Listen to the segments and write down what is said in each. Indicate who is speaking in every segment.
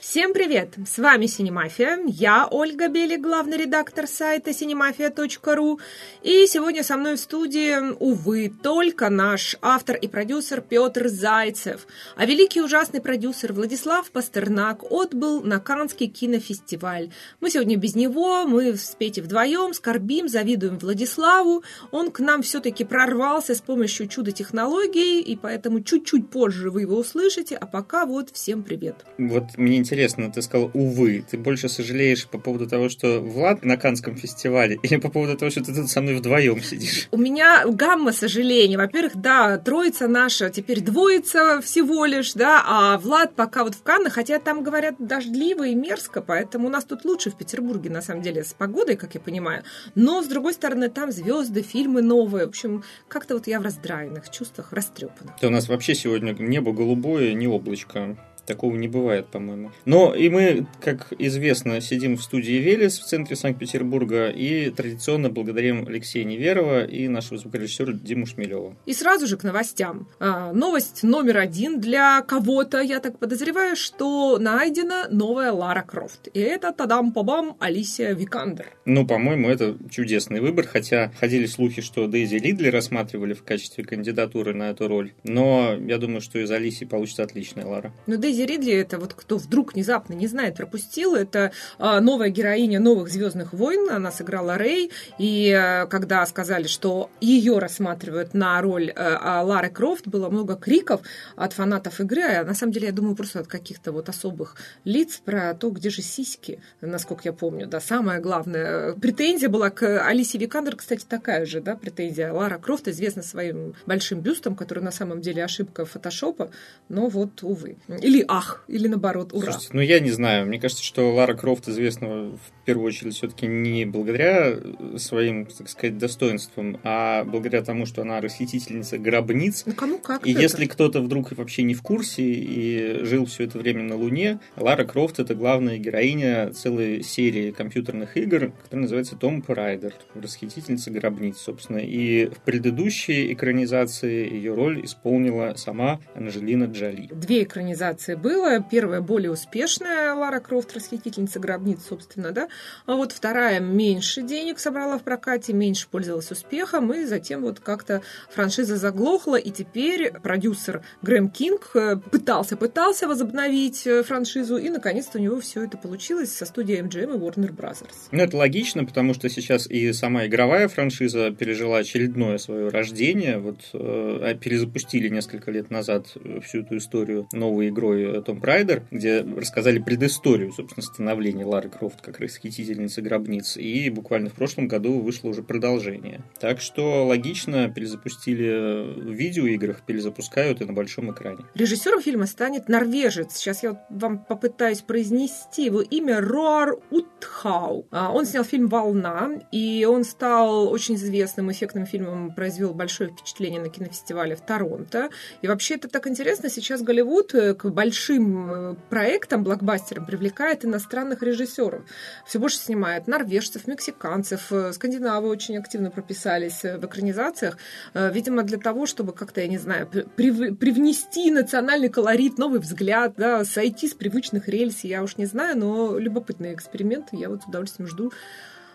Speaker 1: Всем привет! С вами Синемафия. Я Ольга Бели, главный редактор сайта cinemafia.ru. И сегодня со мной в студии, увы, только наш автор и продюсер Петр Зайцев. А великий ужасный продюсер Владислав Пастернак отбыл на Каннский кинофестиваль. Мы сегодня без него, мы с Петей вдвоем скорбим, завидуем Владиславу. Он к нам все-таки прорвался с помощью чудо-технологий, и поэтому чуть-чуть позже вы его услышите. А пока вот всем привет.
Speaker 2: Вот мне интересно, ты сказал «увы». Ты больше сожалеешь по поводу того, что Влад на Канском фестивале, или по поводу того, что ты тут со мной вдвоем сидишь?
Speaker 1: У меня гамма сожалений. Во-первых, да, троица наша теперь двоится всего лишь, да, а Влад пока вот в Каннах, хотя там, говорят, дождливо и мерзко, поэтому у нас тут лучше в Петербурге, на самом деле, с погодой, как я понимаю. Но, с другой стороны, там звезды, фильмы новые. В общем, как-то вот я в раздраенных чувствах, растрепанных.
Speaker 2: Да у нас вообще сегодня небо голубое, не облачко. Такого не бывает, по-моему. Но и мы, как известно, сидим в студии Велес в центре Санкт-Петербурга и традиционно благодарим Алексея Неверова и нашего звукорежиссера Диму Шмелева.
Speaker 1: И сразу же к новостям. А, новость номер один для кого-то, я так подозреваю, что найдена новая Лара Крофт. И это, тадам-пабам, Алисия Викандер.
Speaker 2: Ну, по-моему, это чудесный выбор, хотя ходили слухи, что Дейзи Лидли рассматривали в качестве кандидатуры на эту роль. Но я думаю, что из Алисии получится отличная Лара.
Speaker 1: Но Дейзи Дейзи Ридли, это вот кто вдруг внезапно не знает, пропустил, это а, новая героиня новых Звездных войн, она сыграла Рэй, и а, когда сказали, что ее рассматривают на роль а, Лары Крофт, было много криков от фанатов игры, а на самом деле, я думаю, просто от каких-то вот особых лиц про то, где же сиськи, насколько я помню, да, самое главное. Претензия была к Алисе Викандер, кстати, такая же, да, претензия. Лара Крофт известна своим большим бюстом, который на самом деле ошибка фотошопа, но вот, увы. Или ах, или наоборот, ура.
Speaker 2: Слушайте, ну я не знаю, мне кажется, что Лара Крофт известна в первую очередь все-таки не благодаря своим, так сказать, достоинствам, а благодаря тому, что она расхитительница гробниц.
Speaker 1: Ну кому как
Speaker 2: И если кто-то вдруг вообще не в курсе и жил все это время на Луне, Лара Крофт это главная героиня целой серии компьютерных игр, которая называется Том Райдер, расхитительница гробниц, собственно. И в предыдущей экранизации ее роль исполнила сама Анжелина Джоли.
Speaker 1: Две экранизации было. Первая более успешная, Лара Крофт, расхитительница гробниц, собственно, да. А вот вторая меньше денег собрала в прокате, меньше пользовалась успехом, и затем вот как-то франшиза заглохла, и теперь продюсер Грэм Кинг э, пытался-пытался возобновить э, франшизу, и наконец-то у него все это получилось со студией MGM и Warner Brothers.
Speaker 2: Ну, это логично, потому что сейчас и сама игровая франшиза пережила очередное свое рождение. Вот э, перезапустили несколько лет назад всю эту историю новой игрой том Райдер, где рассказали предысторию, собственно, становления Лары Крофт как расхитительницы гробниц, и буквально в прошлом году вышло уже продолжение. Так что логично, перезапустили в видеоиграх, перезапускают и на большом экране.
Speaker 1: Режиссером фильма станет норвежец. Сейчас я вам попытаюсь произнести его имя Роар Утхау. А, он снял фильм «Волна», и он стал очень известным эффектным фильмом, произвел большое впечатление на кинофестивале в Торонто. И вообще это так интересно, сейчас Голливуд э, к большим э, проектам, блокбастерам привлекает иностранных режиссеров. Все больше снимает норвежцев, мексиканцев, э, скандинавы очень активно прописались э, в экранизациях. Видимо, для того, чтобы как-то, я не знаю, привнести национальный колорит, новый взгляд, да, сойти с привычных рельс, я уж не знаю, но любопытные эксперименты, я вот с удовольствием жду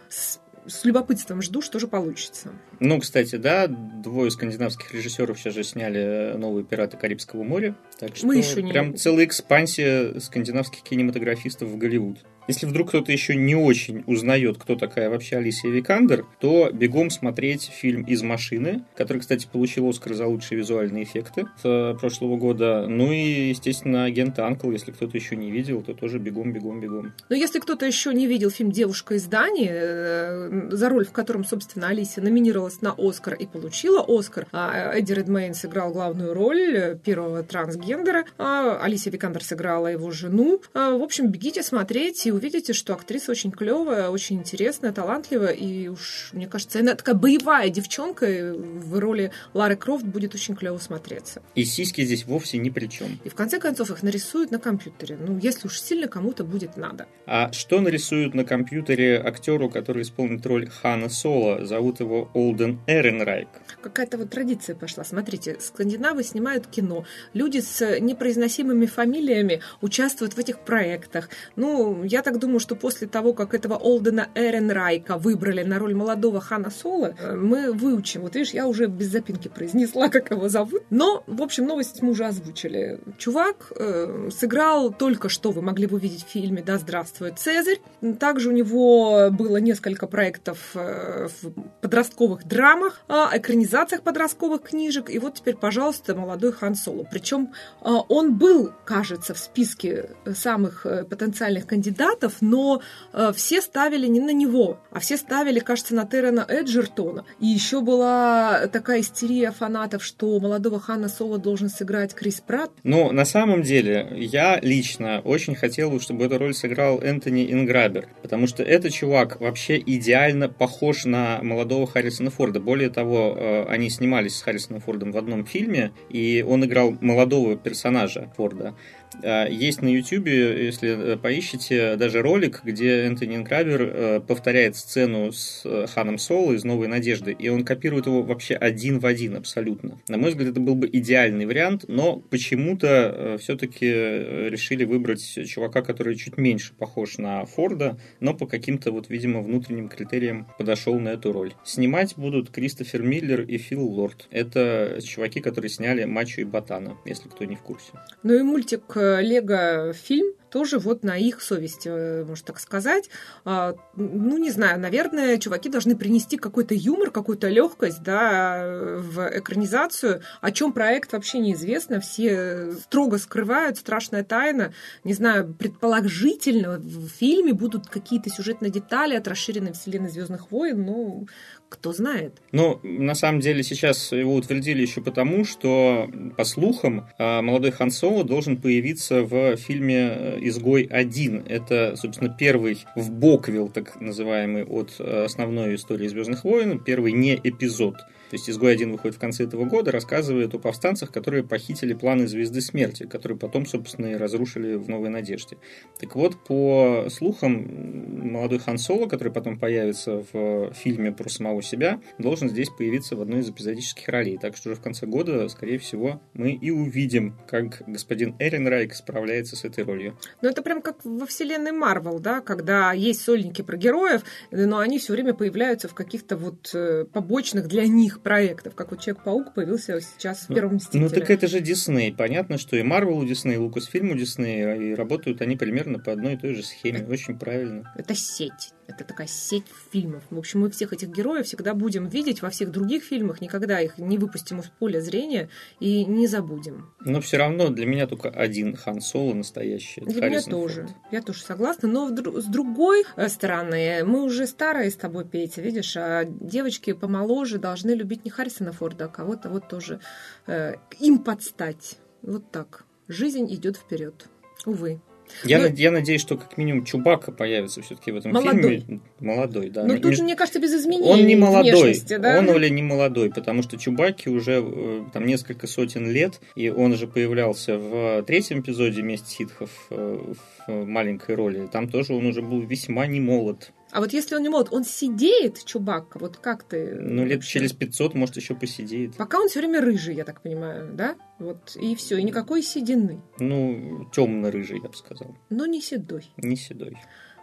Speaker 1: с с любопытством жду, что же получится.
Speaker 2: Ну, кстати, да, двое скандинавских режиссеров сейчас же сняли новые «Пираты Карибского моря». Так что
Speaker 1: Мы еще не...
Speaker 2: прям целая экспансия скандинавских кинематографистов в Голливуд. Если вдруг кто-то еще не очень узнает, кто такая вообще Алисия Викандер, то бегом смотреть фильм «Из машины», который, кстати, получил Оскар за лучшие визуальные эффекты с прошлого года. Ну и, естественно, «Агент Анкл», если кто-то еще не видел, то тоже бегом, бегом, бегом.
Speaker 1: Но если кто-то еще не видел фильм «Девушка из Дании», э, за роль в котором, собственно, Алисия номинировалась на Оскар и получила Оскар, а Эдди Редмейн сыграл главную роль первого трансгендера, а Алисия Викандер сыграла его жену. А, в общем, бегите смотреть, и увидите, что актриса очень клевая, очень интересная, талантливая, и уж, мне кажется, она такая боевая девчонка в роли Лары Крофт будет очень клево смотреться.
Speaker 2: И сиськи здесь вовсе ни при чем.
Speaker 1: И в конце концов их нарисуют на компьютере. Ну, если уж сильно кому-то будет надо.
Speaker 2: А что нарисуют на компьютере актеру, который исполнит роль Хана Соло? Зовут его Олден Эренрайк.
Speaker 1: Какая-то вот традиция пошла. Смотрите, скандинавы снимают кино. Люди с непроизносимыми фамилиями участвуют в этих проектах. Ну, я так думаю, что после того, как этого Олдена Эренрайка выбрали на роль молодого Хана Соло, э, мы выучим. Вот видишь, я уже без запинки произнесла, как его зовут. Но, в общем, новость мы уже озвучили. Чувак э, сыграл только что, вы могли бы увидеть в фильме «Да здравствует Цезарь». Также у него было несколько проектов э, в подростковых драмах, э, экранизациях подростковых книжек. И вот теперь, пожалуйста, молодой Хан Соло. Причем э, он был, кажется, в списке самых э, потенциальных кандидатов, но э, все ставили не на него, а все ставили, кажется, на Террена Эджертона. И еще была такая истерия фанатов, что молодого Хана Соло должен сыграть Крис Пратт.
Speaker 2: Ну, на самом деле, я лично очень хотел, чтобы эту роль сыграл Энтони Инграбер, потому что этот чувак вообще идеально похож на молодого Харрисона Форда. Более того, э, они снимались с Харрисоном Фордом в одном фильме, и он играл молодого персонажа Форда. А, есть на YouTube, если э, поищите, даже ролик, где Энтони Инкрабер э, повторяет сцену с э, Ханом Соло из «Новой надежды», и он копирует его вообще один в один абсолютно. На мой взгляд, это был бы идеальный вариант, но почему-то все-таки решили выбрать чувака, который чуть меньше похож на Форда, но по каким-то, вот, видимо, внутренним критериям подошел на эту роль. Снимать будут Кристофер Миллер и Фил Лорд. Это чуваки, которые сняли «Мачо и Ботана», если кто не в курсе.
Speaker 1: Ну и мультик Лего фильм тоже вот на их совести, э, можно так сказать. А, ну, не знаю, наверное, чуваки должны принести какой-то юмор, какую-то легкость, да, в экранизацию, о чем проект вообще неизвестно, все строго скрывают, страшная тайна. Не знаю, предположительно в фильме будут какие-то сюжетные детали от расширенной вселенной Звездных войн, но кто знает.
Speaker 2: Ну, на самом деле сейчас его утвердили еще потому, что, по слухам, а, молодой Хан Соло должен появиться в фильме э, «Изгой 1». Это, собственно, первый в Боквилл, так называемый, от э, основной истории «Звездных войн», первый не эпизод. То есть «Изгой-1» выходит в конце этого года, рассказывает о повстанцах, которые похитили планы Звезды Смерти, которые потом, собственно, и разрушили в Новой Надежде. Так вот, по слухам, молодой Хан Соло, который потом появится в фильме про самого себя, должен здесь появиться в одной из эпизодических ролей. Так что уже в конце года, скорее всего, мы и увидим, как господин Эрин Райк справляется с этой ролью.
Speaker 1: Ну, это прям как во вселенной Марвел, да, когда есть сольники про героев, но они все время появляются в каких-то вот э, побочных для них проектов, как вот Человек-паук появился сейчас в ну, первом «Мстителе».
Speaker 2: Ну, так это же Дисней. Понятно, что и Марвел у Дисней, и Лукасфильм у Дисней, и работают они примерно по одной и той же схеме. Очень правильно.
Speaker 1: Это сеть. Это такая сеть фильмов. В общем, мы всех этих героев всегда будем видеть во всех других фильмах, никогда их не выпустим из поля зрения и не забудем.
Speaker 2: Но все равно для меня только один Хан Соло настоящий.
Speaker 1: Для Харрисон меня тоже. Форд. Я тоже согласна. Но с другой э, стороны, мы уже старые с тобой, Петя, видишь, а девочки помоложе должны любить не Харрисона Форда, а кого-то вот тоже э, им подстать. Вот так. Жизнь идет вперед. Увы.
Speaker 2: Я. Ну, я надеюсь, что как минимум Чубака появится все-таки в этом
Speaker 1: молодой.
Speaker 2: фильме. Молодой, да.
Speaker 1: Ну, тут, мне кажется, без изменений.
Speaker 2: Он не молодой. Да? Он или не молодой, потому что Чубаки уже э, там несколько сотен лет, и он же появлялся в третьем эпизоде «Месть ситхов» э, в маленькой роли. Там тоже он уже был весьма не молод.
Speaker 1: А вот если он не молод, он сидеет, Чубакка, вот как ты...
Speaker 2: Ну, лет через 500, может, еще посидеет.
Speaker 1: Пока он все время рыжий, я так понимаю, да? Вот, и все, и никакой седины.
Speaker 2: Ну, темно-рыжий, я бы сказал.
Speaker 1: Но не седой.
Speaker 2: Не седой.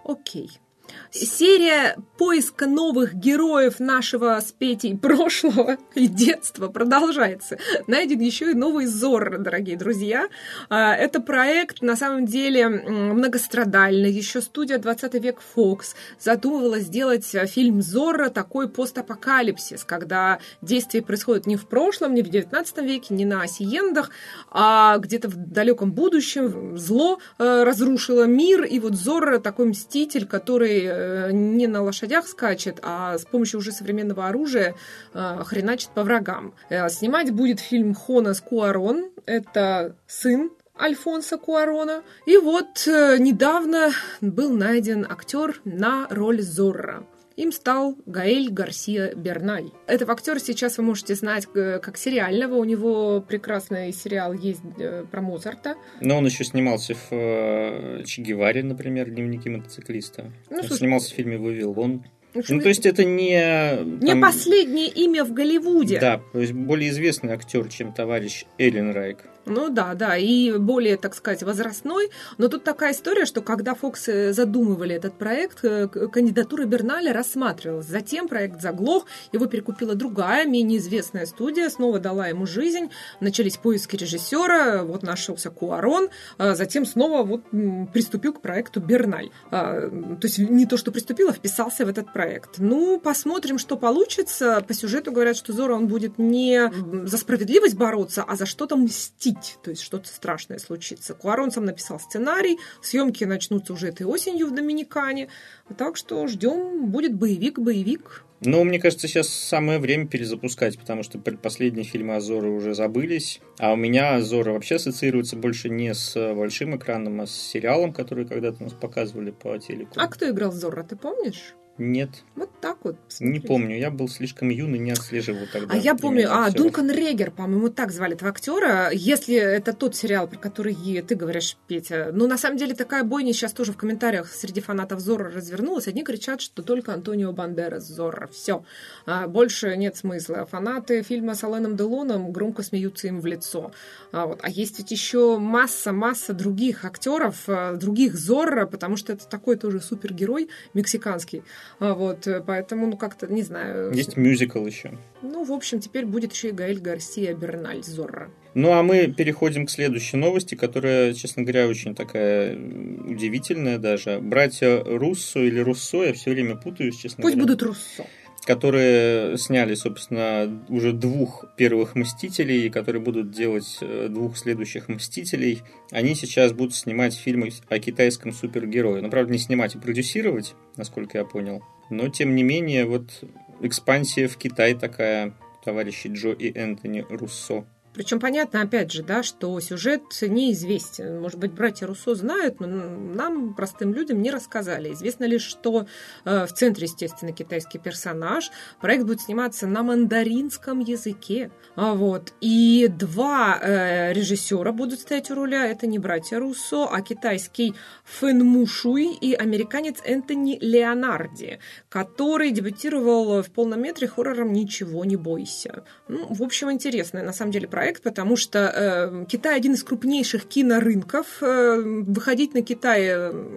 Speaker 1: Окей. Серия поиска новых героев нашего с Петей прошлого и детства продолжается. Найден еще и новый Зорро, дорогие друзья. А, это проект, на самом деле, многострадальный. Еще студия 20 век Fox задумывала сделать фильм Зорро такой постапокалипсис, когда действие происходит не в прошлом, не в 19 веке, не на Осиендах, а где-то в далеком будущем зло э, разрушило мир, и вот Зорро такой мститель, который Э, не на лошадях скачет, а с помощью уже современного оружия э, хреначит по врагам. Э, снимать будет фильм Хонас Куарон. Это сын Альфонса Куарона. И вот недавно был найден актер на роль Зорро. Им стал Гаэль Гарсия Берналь. Этого актера сейчас вы можете знать э, как сериального. У него прекрасный сериал есть э, про Моцарта.
Speaker 2: Но он еще снимался в э, Че Геваре, например, «Дневники мотоциклиста». Ну, он слушай, снимался в фильме «Вавилон». Ну, то есть это не...
Speaker 1: Не там... последнее имя в Голливуде.
Speaker 2: Да, то есть более известный актер, чем товарищ Эллен Райк.
Speaker 1: Ну да, да, и более, так сказать, возрастной. Но тут такая история, что когда Фоксы задумывали этот проект, э, кандидатура Берналя рассматривалась. Затем проект заглох, его перекупила другая, менее известная студия, снова дала ему жизнь. Начались поиски режиссера, вот нашелся Куарон, а затем снова вот приступил к проекту Берналь. То есть не то, что приступил, а вписался в этот проект. Ну, посмотрим, что получится. По сюжету говорят, что Зора он будет не за справедливость бороться, а за что-то мстить убить, то есть что-то страшное случится. Куарон сам написал сценарий, съемки начнутся уже этой осенью в Доминикане, так что ждем, будет боевик-боевик.
Speaker 2: Ну, мне кажется, сейчас самое время перезапускать, потому что последние фильмы Азора уже забылись. А у меня Азора вообще ассоциируется больше не с большим экраном, а с сериалом, который когда-то нас показывали по телеку.
Speaker 1: А кто играл Зора, ты помнишь?
Speaker 2: Нет.
Speaker 1: Вот так вот.
Speaker 2: Посмотрите. Не помню, я был слишком юный, не отслеживал тогда.
Speaker 1: А я помню, а, Дункан Регер, по-моему, так звали этого актера. Если это тот сериал, про который ты говоришь, Петя. Ну, на самом деле, такая бойня сейчас тоже в комментариях среди фанатов Зора развернулась. Одни кричат, что только Антонио Бандерас Зорро. Все. А, больше нет смысла. Фанаты фильма с Аленом Делоном громко смеются им в лицо. А, вот. а есть ведь еще масса-масса других актеров, а, других Зорро, потому что это такой тоже супергерой мексиканский. А вот, э, поэтому, ну, как-то, не знаю.
Speaker 2: Есть мюзикл еще.
Speaker 1: Ну, в общем, теперь будет еще и Гаэль Гарсия Берналь Зорро.
Speaker 2: Ну, а мы переходим к следующей новости, которая, честно говоря, очень такая удивительная даже. Братья Руссо или Руссо, я все время путаюсь, честно
Speaker 1: Пусть
Speaker 2: говоря.
Speaker 1: будут Руссо
Speaker 2: которые сняли, собственно, уже двух первых «Мстителей», которые будут делать э, двух следующих «Мстителей», они сейчас будут снимать фильмы о китайском супергерое. Ну, правда, не снимать, а продюсировать, насколько я понял. Но, тем не менее, вот экспансия в Китай такая, товарищи Джо и Энтони Руссо.
Speaker 1: Причем понятно, опять же, да, что сюжет неизвестен. Может быть, братья Руссо знают, но нам, простым людям, не рассказали. Известно лишь, что э, в центре, естественно, китайский персонаж. Проект будет сниматься на мандаринском языке. А вот. И два э, режиссера будут стоять у руля. Это не братья Руссо, а китайский Фэн Мушуй и американец Энтони Леонарди, который дебютировал в полном метре хоррором «Ничего не бойся». Ну, в общем, интересно, на самом деле, проект, потому что э, Китай один из крупнейших кинорынков. Э, выходить на Китай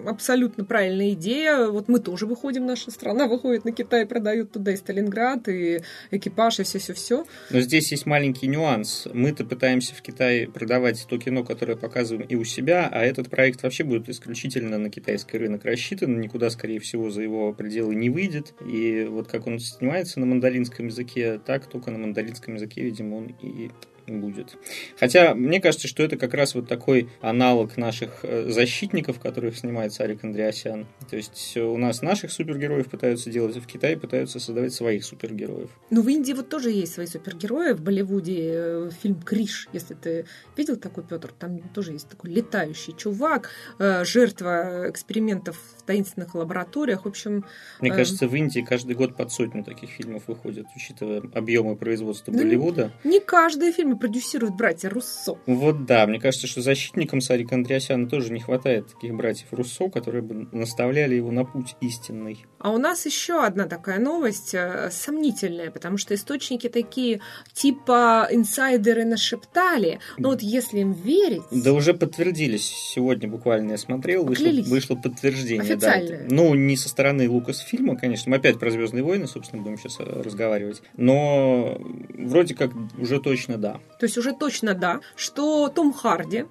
Speaker 1: абсолютно правильная идея. Вот мы тоже выходим, наша страна выходит на Китай, продают туда и Сталинград, и экипаж, и все-все-все.
Speaker 2: Но здесь есть маленький нюанс. Мы-то пытаемся в Китае продавать то кино, которое показываем и у себя, а этот проект вообще будет исключительно на китайский рынок рассчитан, никуда, скорее всего, за его пределы не выйдет. И вот как он снимается на мандаринском языке, так только на мандаринском языке, видимо, он и будет. Хотя мне кажется, что это как раз вот такой аналог наших э, защитников, которых снимает Сарик Андреасян. То есть у нас наших супергероев пытаются делать, а в Китае пытаются создавать своих супергероев.
Speaker 1: Ну, в Индии вот тоже есть свои супергерои. В Болливуде э, фильм «Криш», если ты видел такой, Петр, там тоже есть такой летающий чувак, э, жертва экспериментов в таинственных лабораториях. В общем...
Speaker 2: Мне кажется, в Индии каждый год под сотню таких фильмов выходит, учитывая объемы производства Болливуда.
Speaker 1: Не каждый фильм фильмы продюсируют братья Руссо.
Speaker 2: Вот да, мне кажется, что защитникам Сарика Андреасяна тоже не хватает таких братьев Руссо, которые бы наставляли его на путь истинный.
Speaker 1: А у нас еще одна такая новость э, сомнительная, потому что источники такие типа инсайдеры нашептали, но вот если им верить...
Speaker 2: Да уже подтвердились. Сегодня буквально я смотрел, вышло, вышло подтверждение.
Speaker 1: Официальное.
Speaker 2: Да. Ну, не со стороны Лукас фильма, конечно. Мы опять про Звездные войны, собственно, будем сейчас э, разговаривать. Но вроде как уже точно да.
Speaker 1: То есть уже точно да, что Том Харди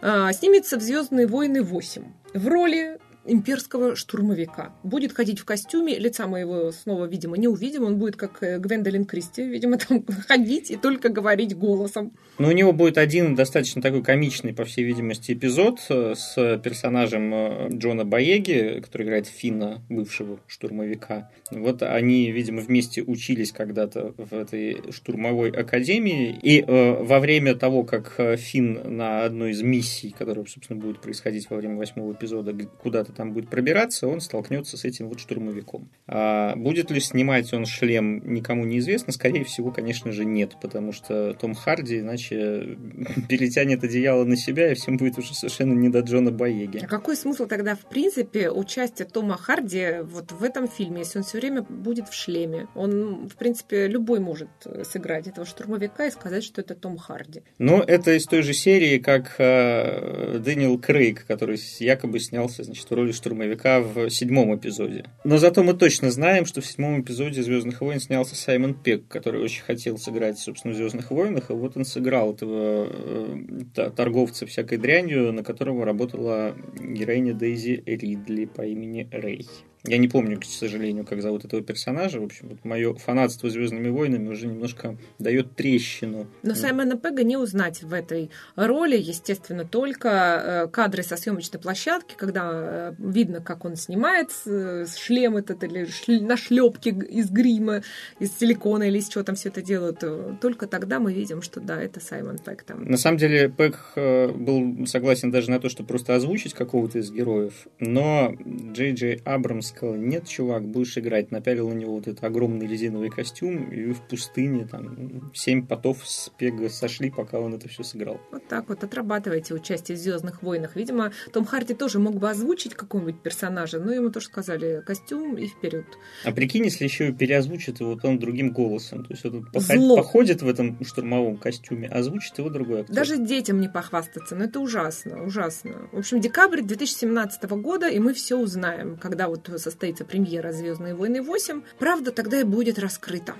Speaker 1: э, снимется в «Звездные войны 8» в роли имперского штурмовика. Будет ходить в костюме, лица мы его снова, видимо, не увидим. Он будет, как э, Гвендолин Кристи, видимо, там ходить и только говорить голосом.
Speaker 2: Но у него будет один достаточно такой комичный, по всей видимости, эпизод э, с персонажем э, Джона Боеги, который играет Финна, бывшего штурмовика. Вот они, видимо, вместе учились когда-то в этой штурмовой академии. И э, во время того, как Финн на одной из миссий, которая, собственно, будет происходить во время восьмого эпизода, куда-то там будет пробираться, он столкнется с этим вот штурмовиком. А будет ли снимать он шлем, никому не известно. Скорее всего, конечно же, нет, потому что Том Харди иначе перетянет одеяло на себя, и всем будет уже совершенно не до Джона Боеги.
Speaker 1: А какой смысл тогда, в принципе, участия Тома Харди вот в этом фильме, если он все время будет в шлеме? Он, в принципе, любой может сыграть этого штурмовика и сказать, что это Том Харди.
Speaker 2: Но это из той же серии, как э, Дэниел Крейг, который якобы снялся значит, в роли штурмовика в седьмом эпизоде. Но зато мы точно знаем, что в седьмом эпизоде Звездных войн снялся Саймон Пек, который очень хотел сыграть, собственно, в Звездных войнах, и вот он сыграл этого э, торговца всякой дрянью, на которого работала героиня Дейзи Ридли по имени Рэй. Я не помню, к сожалению, как зовут этого персонажа. В общем, вот мое фанатство Звездными войнами уже немножко дает трещину.
Speaker 1: Но Саймона Пега не узнать в этой роли, естественно, только э, кадры со съемочной площадки, когда э, видно, как он снимает э, шлем этот или на шлепке из грима, из силикона или из чего там все это делают. Только тогда мы видим, что да, это Саймон Пег там.
Speaker 2: На самом деле Пег был согласен даже на то, что просто озвучить какого-то из героев, но Джей Джей Абрамс сказал, нет, чувак, будешь играть. Напялил на него вот этот огромный резиновый костюм, и в пустыне там семь потов с пега сошли, пока он это все сыграл.
Speaker 1: Вот так вот отрабатываете участие в «Звездных войнах». Видимо, Том Харди тоже мог бы озвучить какого-нибудь персонажа, но ему тоже сказали костюм и вперед.
Speaker 2: А прикинь, если еще и переозвучит его там другим голосом. То есть он Зло. походит в этом штурмовом костюме, а озвучит его другой актер.
Speaker 1: Даже детям не похвастаться, но это ужасно, ужасно. В общем, декабрь 2017 года, и мы все узнаем, когда вот состоится премьера «Звездные войны 8», правда тогда и будет раскрыта.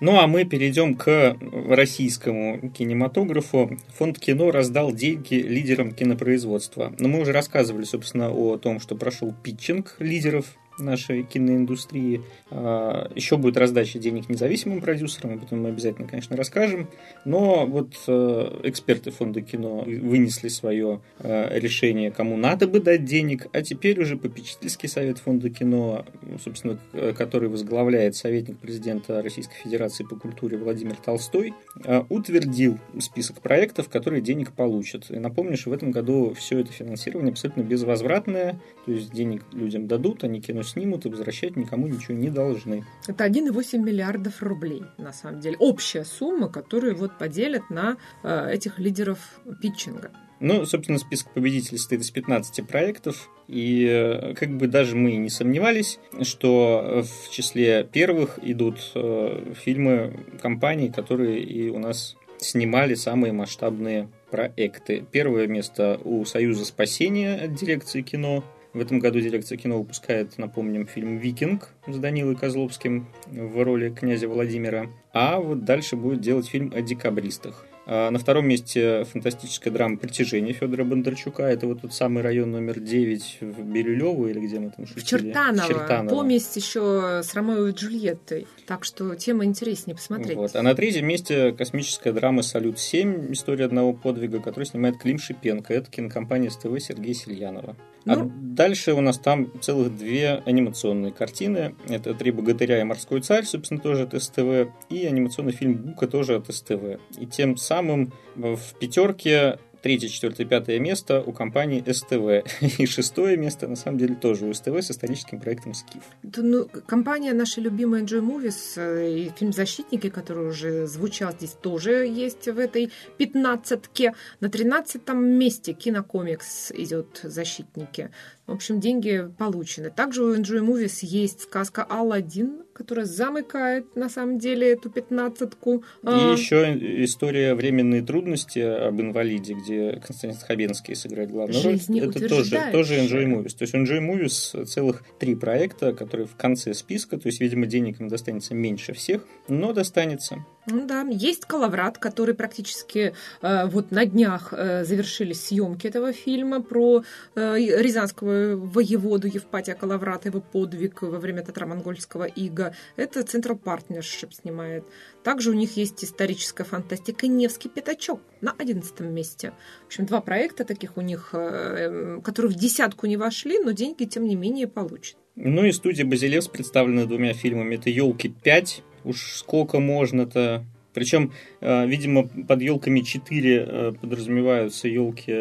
Speaker 2: Ну а мы перейдем к российскому кинематографу. Фонд кино раздал деньги лидерам кинопроизводства. Но мы уже рассказывали, собственно, о том, что прошел питчинг лидеров нашей киноиндустрии. А, Еще будет раздача денег независимым продюсерам, об этом мы обязательно, конечно, расскажем. Но вот э, эксперты фонда кино вынесли свое э, решение, кому надо бы дать денег, а теперь уже попечительский совет фонда кино, собственно, который возглавляет советник президента Российской Федерации по культуре Владимир Толстой, э, утвердил список проектов, которые денег получат. И напомню, что в этом году все это финансирование абсолютно безвозвратное, то есть денег людям дадут, они кино снимут и возвращать никому ничего не должны.
Speaker 1: Это 1,8 миллиардов рублей, на самом деле. Общая сумма, которую вот поделят на э, этих лидеров питчинга.
Speaker 2: Ну, собственно, список победителей состоит из 15 проектов, и э, как бы даже мы не сомневались, что в числе первых идут э, фильмы компаний, которые и у нас снимали самые масштабные проекты. Первое место у Союза спасения от дирекции кино – в этом году дирекция кино выпускает, напомним, фильм «Викинг» с Данилой Козловским в роли князя Владимира. А вот дальше будет делать фильм о декабристах. А на втором месте фантастическая драма «Притяжение» Федора Бондарчука. Это вот тот самый район номер 9 в Бирюлево или где мы там шутили?
Speaker 1: В Чертаново. Чертаново. Помесь еще с Ромео и Джульеттой. Так что тема интереснее посмотреть.
Speaker 2: Вот. А на третьем месте космическая драма «Салют-7. История одного подвига», который снимает Клим Шипенко. Это кинокомпания СТВ Сергея Сильянова. А ну, дальше у нас там целых две анимационные картины. Это «Три богатыря и морской царь», собственно, тоже от СТВ, и анимационный фильм «Бука» тоже от СТВ. И тем самым в пятерке третье, четвертое, пятое место у компании СТВ. И шестое место, на самом деле, тоже у СТВ с историческим проектом «Скиф».
Speaker 1: Ну, компания наша любимая Enjoy Movies э, и фильм «Защитники», который уже звучал здесь, тоже есть в этой пятнадцатке. На тринадцатом месте кинокомикс идет «Защитники». В общем, деньги получены. Также у Enjoy Movies есть сказка «Алладин», которая замыкает, на самом деле, эту пятнадцатку.
Speaker 2: И а... еще история «Временные трудности» об инвалиде, где Константин Хабенский сыграет главную роль. Это тоже, тоже Enjoy Movies. То есть Enjoy Movies целых три проекта, которые в конце списка, то есть, видимо, денег им достанется меньше всех, но достанется.
Speaker 1: Ну да, есть Калаврат, который практически э, вот на днях э, завершились съемки этого фильма про э, рязанского воеводу Евпатия Калаврата, его подвиг во время татаро-монгольского ига. Это Central Partnership снимает. Также у них есть историческая фантастика «Невский пятачок» на одиннадцатом месте. В общем, два проекта таких у них, э, которые в десятку не вошли, но деньги, тем не менее, получат.
Speaker 2: Ну и студия «Базилевс» представлена двумя фильмами. Это «Елки 5», уж сколько можно-то. Причем, э, видимо, под елками 4 э, подразумеваются елки...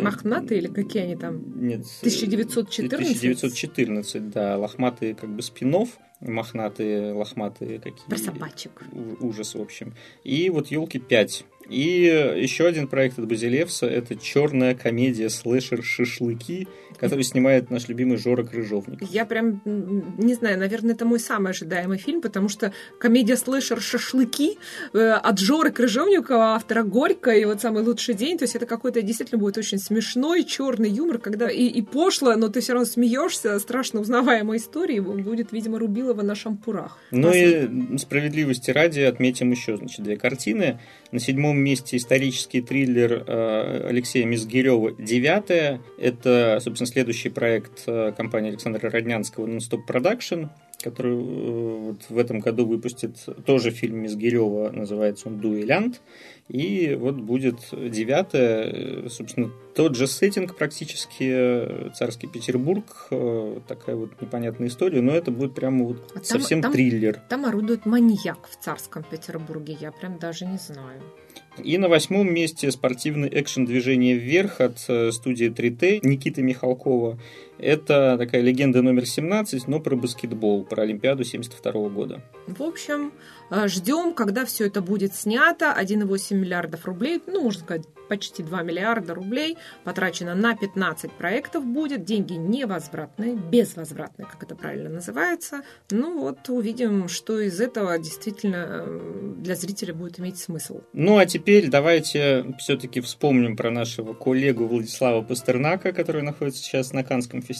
Speaker 1: Мохнатые или какие они там?
Speaker 2: Нет.
Speaker 1: 1914?
Speaker 2: 1914, да. Лохматые как бы спинов, мохнатые, лохматые какие.
Speaker 1: Про собачек.
Speaker 2: Ужас, в общем. И вот елки 5. И еще один проект от Базилевса – это черная комедия слэшер «Шашлыки», который снимает наш любимый Жора Крыжовник.
Speaker 1: Я прям, не знаю, наверное, это мой самый ожидаемый фильм, потому что комедия слэшер «Шашлыки» э, от Жоры Крыжовникова, автора «Горько» и вот «Самый лучший день», то есть это какой-то действительно будет очень смешной черный юмор, когда и, и пошло, но ты все равно смеешься, страшно узнаваемой истории, будет, видимо, Рубилова на шампурах.
Speaker 2: Ну и справедливости ради отметим еще, значит, две картины. На седьмом месте исторический триллер э, Алексея Мизгирева «Девятое». Это, собственно, следующий проект э, компании Александра Роднянского «Nonstop Production», который э, вот в этом году выпустит тоже фильм Мизгирева, называется он «Дуэлянт». И вот будет девятое, собственно, тот же сеттинг практически, царский Петербург, такая вот непонятная история, но это будет прямо вот а совсем
Speaker 1: там,
Speaker 2: триллер.
Speaker 1: Там орудует маньяк в царском Петербурге, я прям даже не знаю.
Speaker 2: И на восьмом месте спортивный экшен «Движение вверх» от э, студии 3T Никиты Михалкова. Это такая легенда номер 17, но про баскетбол, про Олимпиаду 72 года.
Speaker 1: В общем, э, ждем, когда все это будет снято. 1,8 миллиардов рублей, ну, можно сказать, почти 2 миллиарда рублей потрачено на 15 проектов будет. Деньги невозвратные, безвозвратные, как это правильно называется. Ну вот, увидим, что из этого действительно э, для зрителя будет иметь смысл.
Speaker 2: Ну, а теперь давайте все-таки вспомним про нашего коллегу Владислава Пастернака, который находится сейчас на Канском фестивале,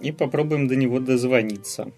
Speaker 2: и попробуем до него дозвониться.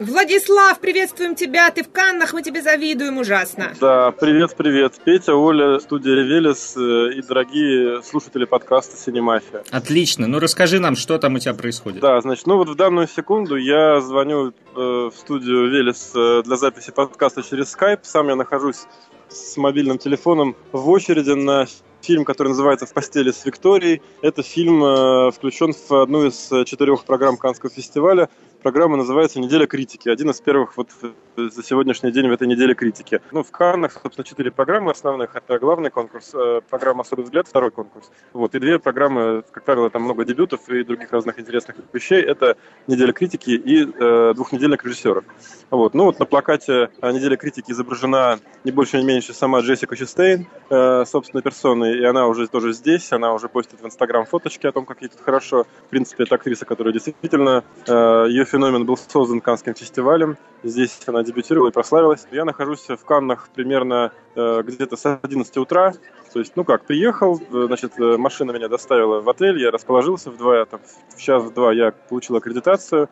Speaker 1: Владислав, приветствуем тебя. Ты в Каннах, мы тебе завидуем ужасно.
Speaker 3: Да, привет, привет. Петя, Оля, студия Ревелис э, и дорогие слушатели подкаста «Синемафия».
Speaker 2: Отлично. Ну, расскажи нам, что там у тебя происходит.
Speaker 3: Да, значит, ну вот в данную секунду я звоню э, в студию Велес э, для записи подкаста через Skype. Сам я нахожусь с мобильным телефоном в очереди на фильм, который называется «В постели с Викторией». Это фильм э, включен в одну из четырех программ Каннского фестиваля Программа называется «Неделя критики». Один из первых вот за сегодняшний день в этой неделе критики. Ну, в Каннах, собственно, четыре программы основных. Это главный конкурс, э, программа «Особый взгляд», второй конкурс. Вот, и две программы, как правило, там много дебютов и других разных интересных вещей. Это «Неделя критики» и э, «Двухнедельник режиссеров». Вот. Ну, вот на плакате «Неделя критики» изображена не больше, не меньше сама Джессика Честейн, э, собственной персоной, и она уже тоже здесь, она уже постит в Инстаграм фоточки о том, как ей тут хорошо. В принципе, это актриса, которая действительно, э, ее феномен был создан Канским фестивалем. Здесь она дебютировала и прославилась. Я нахожусь в Каннах примерно э, где-то с 11 утра. То есть, ну как, приехал, э, значит, э, машина меня доставила в отель, я расположился в два, там, в час, в два я получил аккредитацию.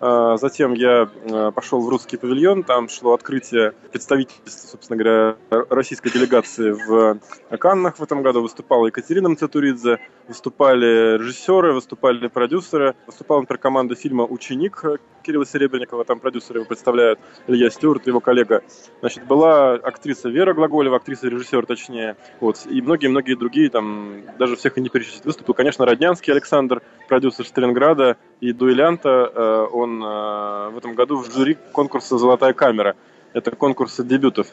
Speaker 3: А, затем я а, пошел в русский павильон, там шло открытие представительства, собственно говоря, российской делегации в Каннах в этом году. Выступала Екатерина Мцатуридзе, выступали режиссеры, выступали продюсеры. Выступала, например, команда фильма «Ученик» Кирилла Серебренникова, там продюсеры его представляют, Илья Стюарт, его коллега. Значит, была актриса Вера Глаголева, актриса-режиссер точнее, вот, и многие-многие другие, там, даже всех и не перечислить. Выступил, конечно, Роднянский Александр, продюсер Сталинграда и Дуэлянта. Э, он э, в этом году в жюри конкурса «Золотая камера». Это конкурс дебютов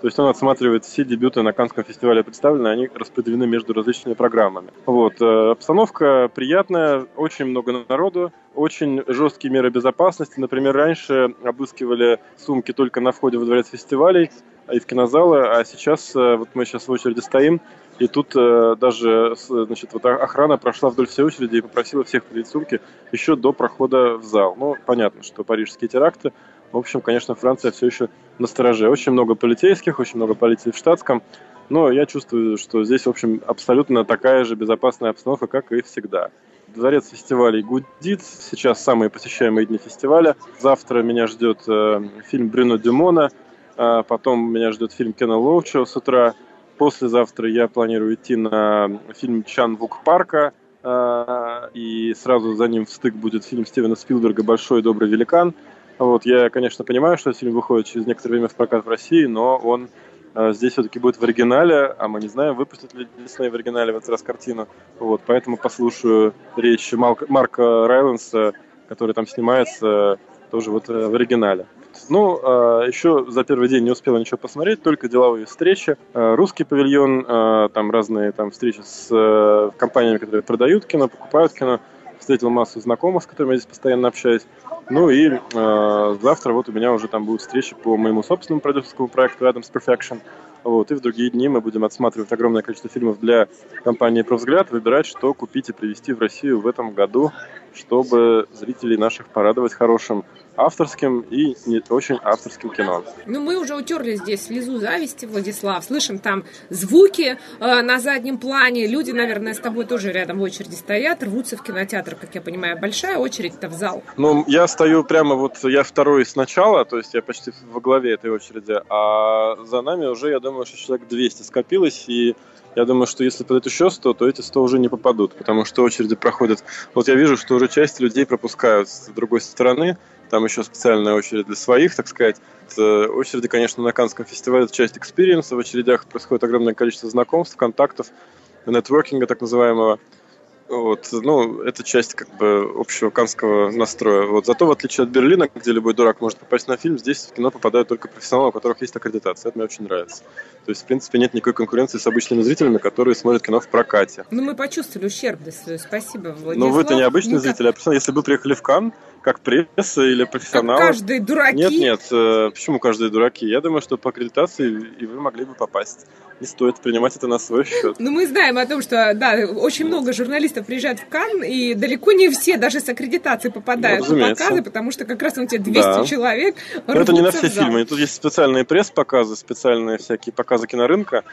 Speaker 3: то есть он отсматривает все дебюты на Канском фестивале представлены, они распределены между различными программами. Вот. Э, обстановка приятная, очень много народу, очень жесткие меры безопасности. Например, раньше обыскивали сумки только на входе во дворец фестивалей и в кинозалы, а сейчас, э, вот мы сейчас в очереди стоим, и тут э, даже значит, вот охрана прошла вдоль всей очереди и попросила всех предъявить сумки еще до прохода в зал. Ну, понятно, что парижские теракты, В общем, конечно, Франция все еще на стороже. Очень много полицейских, очень много полиции в штатском. Но я чувствую, что здесь, в общем, абсолютно такая же безопасная обстановка, как и всегда. Дворец фестивалей гудит. Сейчас самые посещаемые дни фестиваля. Завтра меня ждет э, фильм Брюно Дюмона. Э, потом меня ждет фильм Кена Лоуча с утра. Послезавтра я планирую идти на фильм Чан Вук Парка. Э, и сразу за ним в стык будет фильм Стивена Спилберга «Большой добрый великан». Вот, я, конечно, понимаю, что фильм выходит через некоторое время в прокат в России, но он э, здесь все-таки будет в оригинале, а мы не знаем, выпустят ли Дисней в оригинале в этот раз картину. Вот, поэтому послушаю речь Марка Райленса, который там снимается, тоже вот э, в оригинале. Ну, а, еще за первый день не успела ничего посмотреть, только деловые встречи. А, русский павильон, а, там разные там встречи с э, компаниями, которые продают кино, покупают кино. Встретил массу знакомых, с которыми я здесь постоянно общаюсь. Ну и э, завтра вот у меня уже там будут встречи по моему собственному продюсерскому проекту Adams Perfection. Вот, и в другие дни мы будем отсматривать огромное количество фильмов для компании «Провзгляд», выбирать, что купить и привезти в Россию в этом году, чтобы зрителей наших порадовать хорошим авторским и не очень авторским кино.
Speaker 1: Ну, мы уже утерли здесь слезу зависти, Владислав. Слышим там звуки э, на заднем плане. Люди, наверное, с тобой тоже рядом в очереди стоят, рвутся в кинотеатр, как я понимаю. Большая очередь-то в зал.
Speaker 3: Ну, я стою прямо вот, я второй сначала, то есть я почти во главе этой очереди, а за нами уже, я думаю, что человек 200 скопилось, и я думаю, что если подать еще 100, то эти 100 уже не попадут, потому что очереди проходят. Вот я вижу, что уже часть людей пропускают с другой стороны, там еще специальная очередь для своих, так сказать. Это очереди, конечно, на Каннском фестивале это часть experience а. В очередях происходит огромное количество знакомств, контактов, нетворкинга так называемого. Вот, ну, это часть как бы общего каннского настроя. Вот, зато в отличие от Берлина, где любой дурак может попасть на фильм, здесь в кино попадают только профессионалы, у которых есть аккредитация. Это мне очень нравится. То есть, в принципе, нет никакой конкуренции с обычными зрителями, которые смотрят кино в прокате.
Speaker 1: Ну, мы почувствовали ущербность Спасибо, Владислав.
Speaker 3: Но вы-то не обычный Никак... зритель, а. Если бы приехали в Кан, как пресса или профессионалы.
Speaker 1: Как каждый дураки.
Speaker 3: Нет, нет. Э, почему каждый дураки? Я думаю, что по аккредитации и вы могли бы попасть. Не стоит принимать это на свой счет.
Speaker 1: Ну, мы знаем о том, что, да, очень много журналистов приезжают в Кан, и далеко не все даже с аккредитацией попадают ну, на показы, потому что как раз у тебя 200 да. человек
Speaker 3: Но это не на все фильмы. Тут есть специальные пресс-показы, специальные всякие показы кинорынка,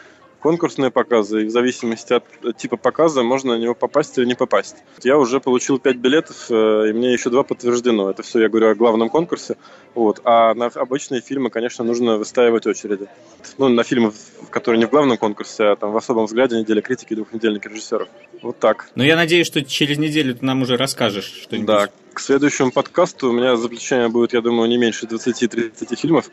Speaker 3: конкурсные показы, и в зависимости от типа показа можно на него попасть или не попасть. Я уже получил 5 билетов, э, и мне еще два подтверждено. Это все я говорю о главном конкурсе. Вот. А на обычные фильмы, конечно, нужно выстаивать очереди. Ну, на фильмы, которые не в главном конкурсе, а там в особом взгляде неделя критики и двухнедельник режиссеров. Вот так.
Speaker 2: Но я надеюсь, что через неделю ты нам уже расскажешь что-нибудь.
Speaker 3: Да, к следующему подкасту у меня за плечами будет, я думаю, не меньше 20-30 фильмов.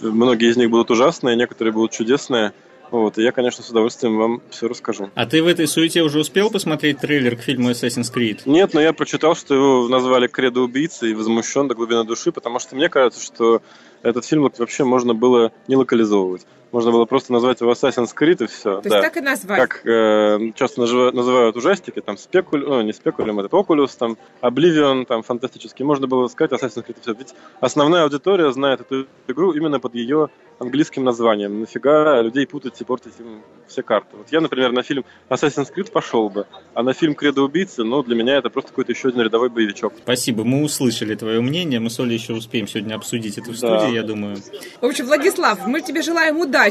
Speaker 3: Многие из них будут ужасные, некоторые будут чудесные. Вот, и я, конечно, с удовольствием вам все расскажу.
Speaker 2: А ты в этой суете уже успел посмотреть трейлер к фильму Assassin's Creed?
Speaker 3: Нет, но я прочитал, что его назвали «Кредо убийцы» и возмущен до глубины души, потому что мне кажется, что этот фильм вообще можно было не локализовывать. Можно было просто назвать его Assassin's Creed и все.
Speaker 1: То да. есть так и назвать.
Speaker 3: Как э, часто называют ужастики, там спекуль, ну не спекулем, это Oculus, там Oblivion, там фантастический. Можно было сказать Assassin's Creed и все. Ведь основная аудитория знает эту игру именно под ее английским названием. Нафига людей путать и портить им все карты. Вот я, например, на фильм Assassin's Creed пошел бы, а на фильм Кредо убийцы, ну, для меня это просто какой-то еще один рядовой боевичок.
Speaker 2: Спасибо, мы услышали твое мнение, мы с Олей еще успеем сегодня обсудить это в студии, да. я думаю.
Speaker 1: В общем, Владислав, мы тебе желаем удачи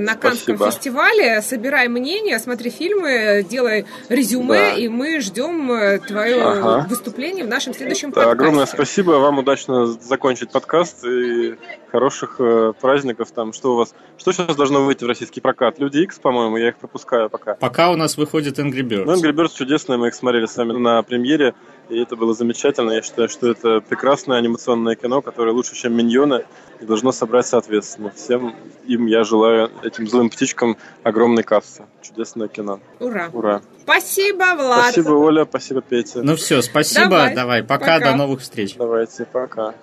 Speaker 1: на Канском Спасибо. фестивале, собирай мнение, смотри фильмы, делай резюме, да. и мы ждем э, твое ага. выступление в нашем следующем да, подкасте.
Speaker 3: Огромное спасибо, вам удачно закончить подкаст и хороших э, праздников там, что у вас, что сейчас должно выйти в российский прокат? Люди X, по-моему, я их пропускаю пока.
Speaker 2: Пока у нас выходит Angry Birds.
Speaker 3: Ну, Angry Birds чудесные, мы их смотрели с вами на премьере, и это было замечательно. Я считаю, что это прекрасное анимационное кино, которое лучше, чем «Миньоны», и должно собрать соответственно. Всем им я желаю, этим злым птичкам, огромной кассы. Чудесное кино.
Speaker 1: Ура!
Speaker 3: Ура!
Speaker 1: Спасибо, Влад!
Speaker 3: Спасибо, Оля, спасибо, Петя.
Speaker 2: Ну все, спасибо, давай, давай пока, пока, до новых встреч.
Speaker 3: Давайте, пока.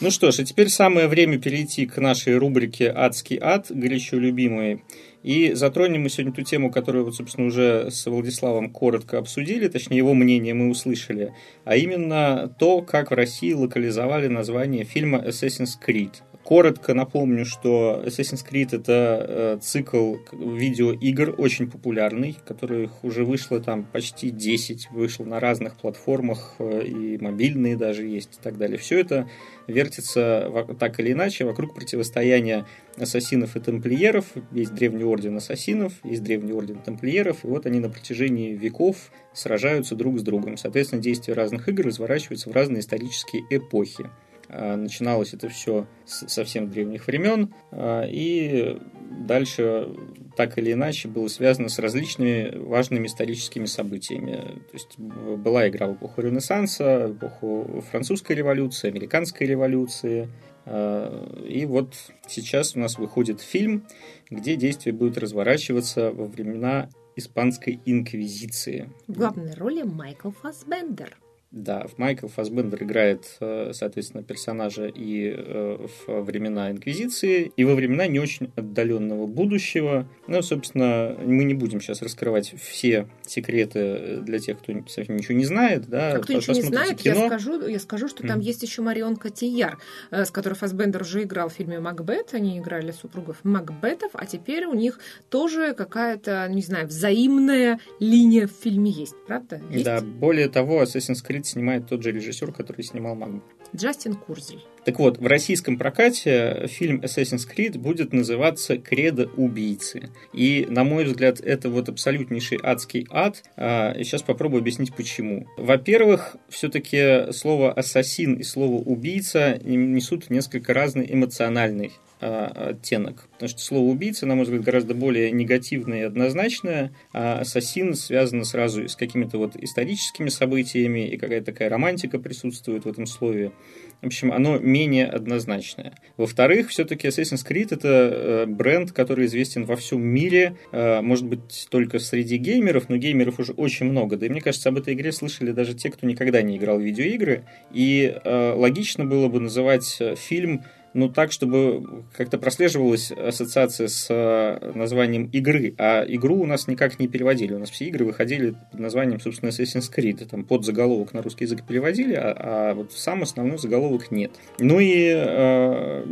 Speaker 2: Ну что ж, а теперь самое время перейти к нашей рубрике «Адский ад», горячо любимой. И затронем мы сегодня ту тему, которую, вот, собственно, уже с Владиславом коротко обсудили, точнее, его мнение мы услышали, а именно то, как в России локализовали название фильма Assassin's Creed. Коротко напомню, что Assassin's Creed это э, цикл видеоигр очень популярный, которых уже вышло там почти 10, вышло на разных платформах, э, и мобильные даже есть и так далее. Все это вертится так или иначе вокруг противостояния ассасинов и тамплиеров. Есть древний орден ассасинов, есть древний орден тамплиеров, и вот они на протяжении веков сражаются друг с другом. Соответственно, действия разных игр разворачиваются в разные исторические эпохи. А, начиналось это все с совсем древних времен, а, и дальше так или иначе было связано с различными важными историческими событиями. То есть была игра в эпоху Ренессанса, в эпоху французской революции, американской революции. А, и вот сейчас у нас выходит фильм, где действие будет разворачиваться во времена испанской инквизиции.
Speaker 1: В главной роли Майкл Фассбендер.
Speaker 2: Да, Майкл Фасбендер играет, э, соответственно, персонажа и э, в времена Инквизиции, и во времена не очень отдаленного будущего. Ну, собственно, мы не будем сейчас раскрывать все секреты для тех, кто совсем ничего не знает. Да,
Speaker 1: а кто ничего не знает, кино. я скажу, я скажу, что там mm. есть еще Марион Котияр, э, с которой Фасбендер уже играл в фильме «Макбет». Они играли супругов Макбетов, а теперь у них тоже какая-то, не знаю, взаимная линия в фильме есть, правда? Есть?
Speaker 2: Да, более того, Assassin's Creed снимает тот же режиссер, который снимал Макбет.
Speaker 1: Джастин Курзель.
Speaker 2: Так вот, в российском прокате фильм Assassin's Creed будет называться «Кредо убийцы». И, на мой взгляд, это вот абсолютнейший адский ад. А, и сейчас попробую объяснить, почему. Во-первых, все-таки слово «ассасин» и слово «убийца» несут несколько разный эмоциональный оттенок. Потому что слово убийца, на мой взгляд, гораздо более негативное и однозначное, а ассасин связано сразу с какими-то вот историческими событиями, и какая-то такая романтика присутствует в этом слове. В общем, оно менее однозначное. Во-вторых, все-таки Assassin's Creed это э, бренд, который известен во всем мире, э, может быть, только среди геймеров, но геймеров уже очень много. Да и мне кажется, об этой игре слышали даже те, кто никогда не играл в видеоигры. И э, логично было бы называть фильм ну, так, чтобы как-то прослеживалась ассоциация с э, названием игры, а игру у нас никак не переводили. У нас все игры выходили под названием, собственно, Assassin's Creed. Там под заголовок на русский язык переводили, а, а вот сам основной заголовок нет. Ну и э,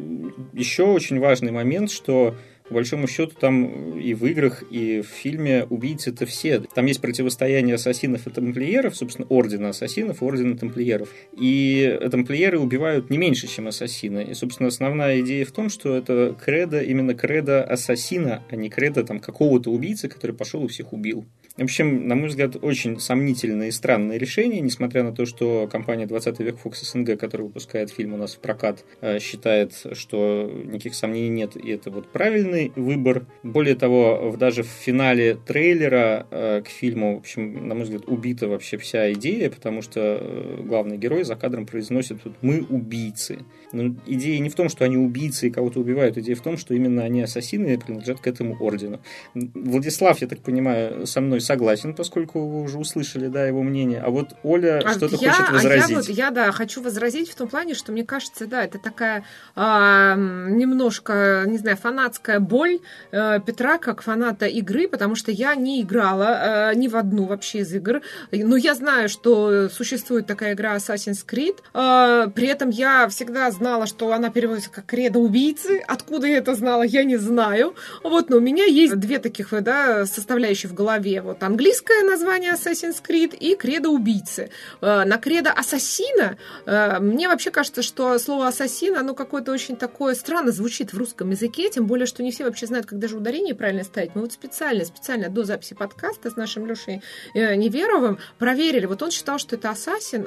Speaker 2: еще очень важный момент, что по большому счету там и в играх, и в фильме убийцы это все. Там есть противостояние ассасинов и тамплиеров, собственно, ордена ассасинов и ордена тамплиеров. И тамплиеры убивают не меньше, чем ассасины. И, собственно, основная идея в том, что это кредо, именно кредо ассасина, а не кредо там какого-то убийцы, который пошел и всех убил. В общем, на мой взгляд, очень сомнительное и странное решение, несмотря на то, что компания 20 век Fox СНГ, которая выпускает фильм у нас в прокат, э, считает, что никаких сомнений нет, и это вот правильный выбор. Более того, даже в финале трейлера э, к фильму, в общем, на мой взгляд, убита вообще вся идея, потому что э, главный герой за кадром произносит «мы убийцы». Но идея не в том, что они убийцы и кого-то убивают, идея в том, что именно они ассасины и принадлежат к этому ордену. Владислав, я так понимаю, со мной согласен, поскольку вы уже услышали, да, его мнение. А вот Оля а что-то я, хочет возразить.
Speaker 1: А я, вот, я, да, хочу возразить в том плане, что мне кажется, да, это такая а, немножко, не знаю, фанатская боль а, Петра как фаната игры, потому что я не играла а, ни в одну вообще из игр, но я знаю, что существует такая игра Assassin's Creed, а, при этом я всегда знала, что она переводится как «Кредо убийцы», откуда я это знала, я не знаю, вот, но у меня есть две таких, да, составляющие в голове, вот английское название Assassin's Creed и кредо убийцы. Э, на кредо ассасина э, мне вообще кажется, что слово ассасин, оно какое-то очень такое странно звучит в русском языке, тем более, что не все вообще знают, как даже ударение правильно ставить. Мы вот специально, специально до записи подкаста с нашим Лешей э, Неверовым проверили. Вот он считал, что это ассасин,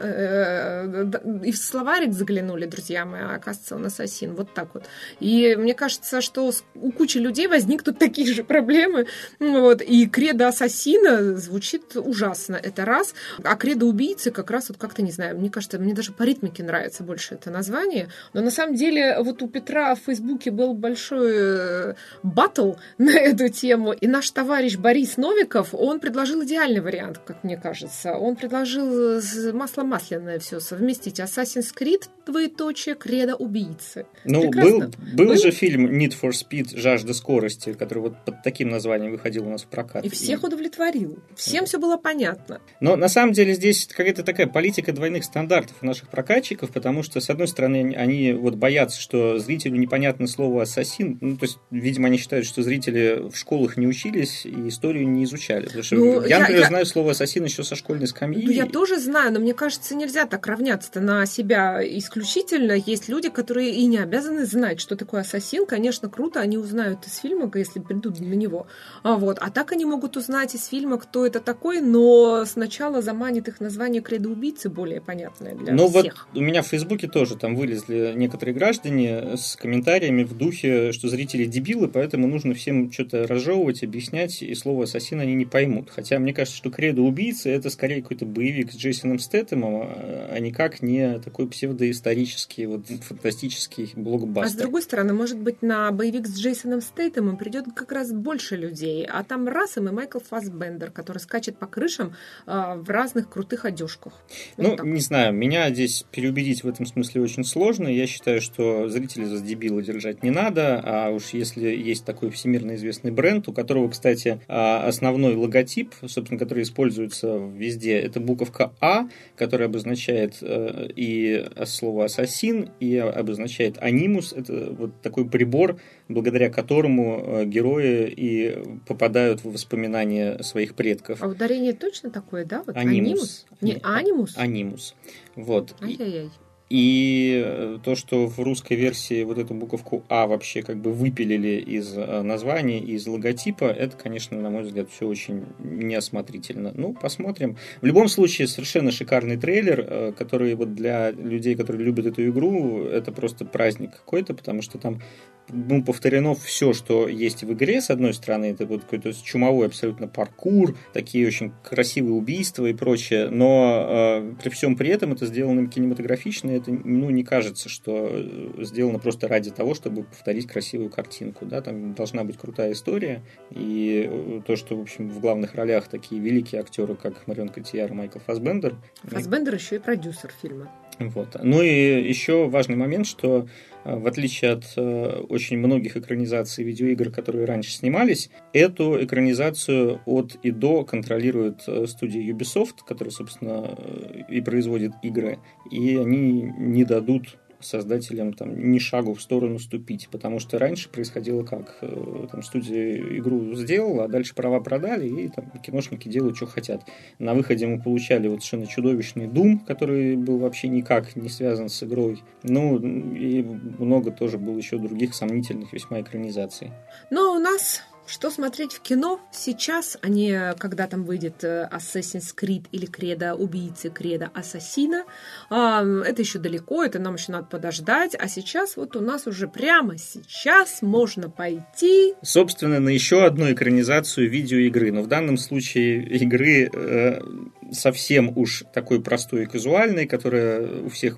Speaker 1: и в словарик заглянули, друзья мои, а оказывается, он ассасин. Вот так вот. И мне кажется, что у кучи людей возникнут такие же проблемы. Вот. И кредо ассасин Картина звучит ужасно, это раз. А кредо убийцы как раз вот как-то, не знаю, мне кажется, мне даже по ритмике нравится больше это название. Но на самом деле вот у Петра в Фейсбуке был большой, батл на эту тему. И наш товарищ Борис Новиков, он предложил идеальный вариант, как мне кажется. Он предложил масло масляное все совместить. Assassin's Creed, двоеточие, кредо убийцы.
Speaker 2: Ну, был, был, был же фильм Need for Speed, жажда скорости, который вот под таким названием выходил у нас в прокат.
Speaker 1: И всех и... удовлетворил. Всем да. все было понятно.
Speaker 2: Но на самом деле здесь какая-то такая политика двойных стандартов у наших прокатчиков, потому что, с одной стороны, они вот боятся, что зрителю непонятно слово «ассасин». Ну, то есть, видимо, они считают, что зрители в школах не учились и историю не изучали. Потому что ну, я, например, я... знаю слово «ассасин» еще со школьной скамьи.
Speaker 1: Ну, я тоже знаю, но мне кажется, нельзя так равняться на себя исключительно. Есть люди, которые и не обязаны знать, что такое ассасин. Конечно, круто, они узнают из фильма, если придут на него. А, вот. а так они могут узнать из фильма, кто это такой, но сначала заманит их название «Кредо убийцы» более понятное для
Speaker 2: ну,
Speaker 1: всех.
Speaker 2: вот у меня в Фейсбуке тоже там вылезли некоторые граждане с комментариями в духе, что зрители дебилы, поэтому нужно всем что-то разжевывать, объяснять, и слово «ассасин» они не поймут. Хотя мне кажется, что «Кредо убийцы» — это скорее какой-то боевик с Джейсоном Стэттемом, а никак не такой псевдоисторический, вот фантастический блокбастер.
Speaker 1: А с другой стороны, может быть, на боевик с Джейсоном Стэттемом придет как раз больше людей, а там раз и Майкл Фассбендер, который скачет по крышам э, в разных крутых одежках.
Speaker 2: Вот ну, не знаю, меня здесь переубедить в этом смысле очень сложно. Я считаю, что зрителей за дебила держать не надо, а уж если есть такой всемирно известный бренд, у которого, кстати, а, основной логотип, собственно, который используется везде, это буковка А, которая обозначает э, и слово ассасин, и обозначает анимус. Это вот такой прибор, благодаря которому э, герои и попадают в воспоминания своих предков.
Speaker 1: А ударение точно такое, да?
Speaker 2: Вот анимус.
Speaker 1: анимус? Не, анимус?
Speaker 2: Анимус. Вот.
Speaker 1: Ай-яй-яй.
Speaker 2: И э, то, что в русской версии вот эту буковку А вообще как бы выпилили из э, названия, из логотипа, это, конечно, на мой взгляд, все очень неосмотрительно. Ну, посмотрим. В любом случае, совершенно шикарный трейлер, э, который вот для людей, которые любят эту игру, это просто праздник какой-то, потому что там ну, повторено все, что есть в игре, с одной стороны, это вот какой-то чумовой абсолютно паркур, такие очень красивые убийства и прочее, но э, при всем при этом это сделано кинематографично, и это ну, не кажется, что э, сделано просто ради того, чтобы повторить красивую картинку, да, там должна быть крутая история, и э, то, что, в общем, в главных ролях такие великие актеры, как Марион Котияр и Майкл Фасбендер.
Speaker 1: Фасбендер еще и продюсер фильма.
Speaker 2: Вот. Ну и еще важный момент, что э, в отличие от э, очень многих экранизаций видеоигр, которые раньше снимались, эту экранизацию от и до контролирует э, студия Ubisoft, которая, собственно, и производит игры, и они не дадут создателям там, ни шагу в сторону ступить, потому что раньше происходило как? Э, там, студия игру сделала, а дальше права продали, и там, киношники делают, что хотят. На выходе мы получали вот совершенно чудовищный Doom, который был вообще никак не связан с игрой. Ну, и много тоже было еще других сомнительных весьма экранизаций.
Speaker 1: Но у нас что смотреть в кино сейчас, а не когда там выйдет э, Assassin's Creed или Кредо убийцы, Кредо ассасина. Это еще далеко, это нам еще надо подождать. А сейчас вот у нас уже прямо сейчас можно пойти...
Speaker 2: Собственно, на еще одну экранизацию видеоигры. Но в данном случае игры э, совсем уж такой простой и казуальной, которая у всех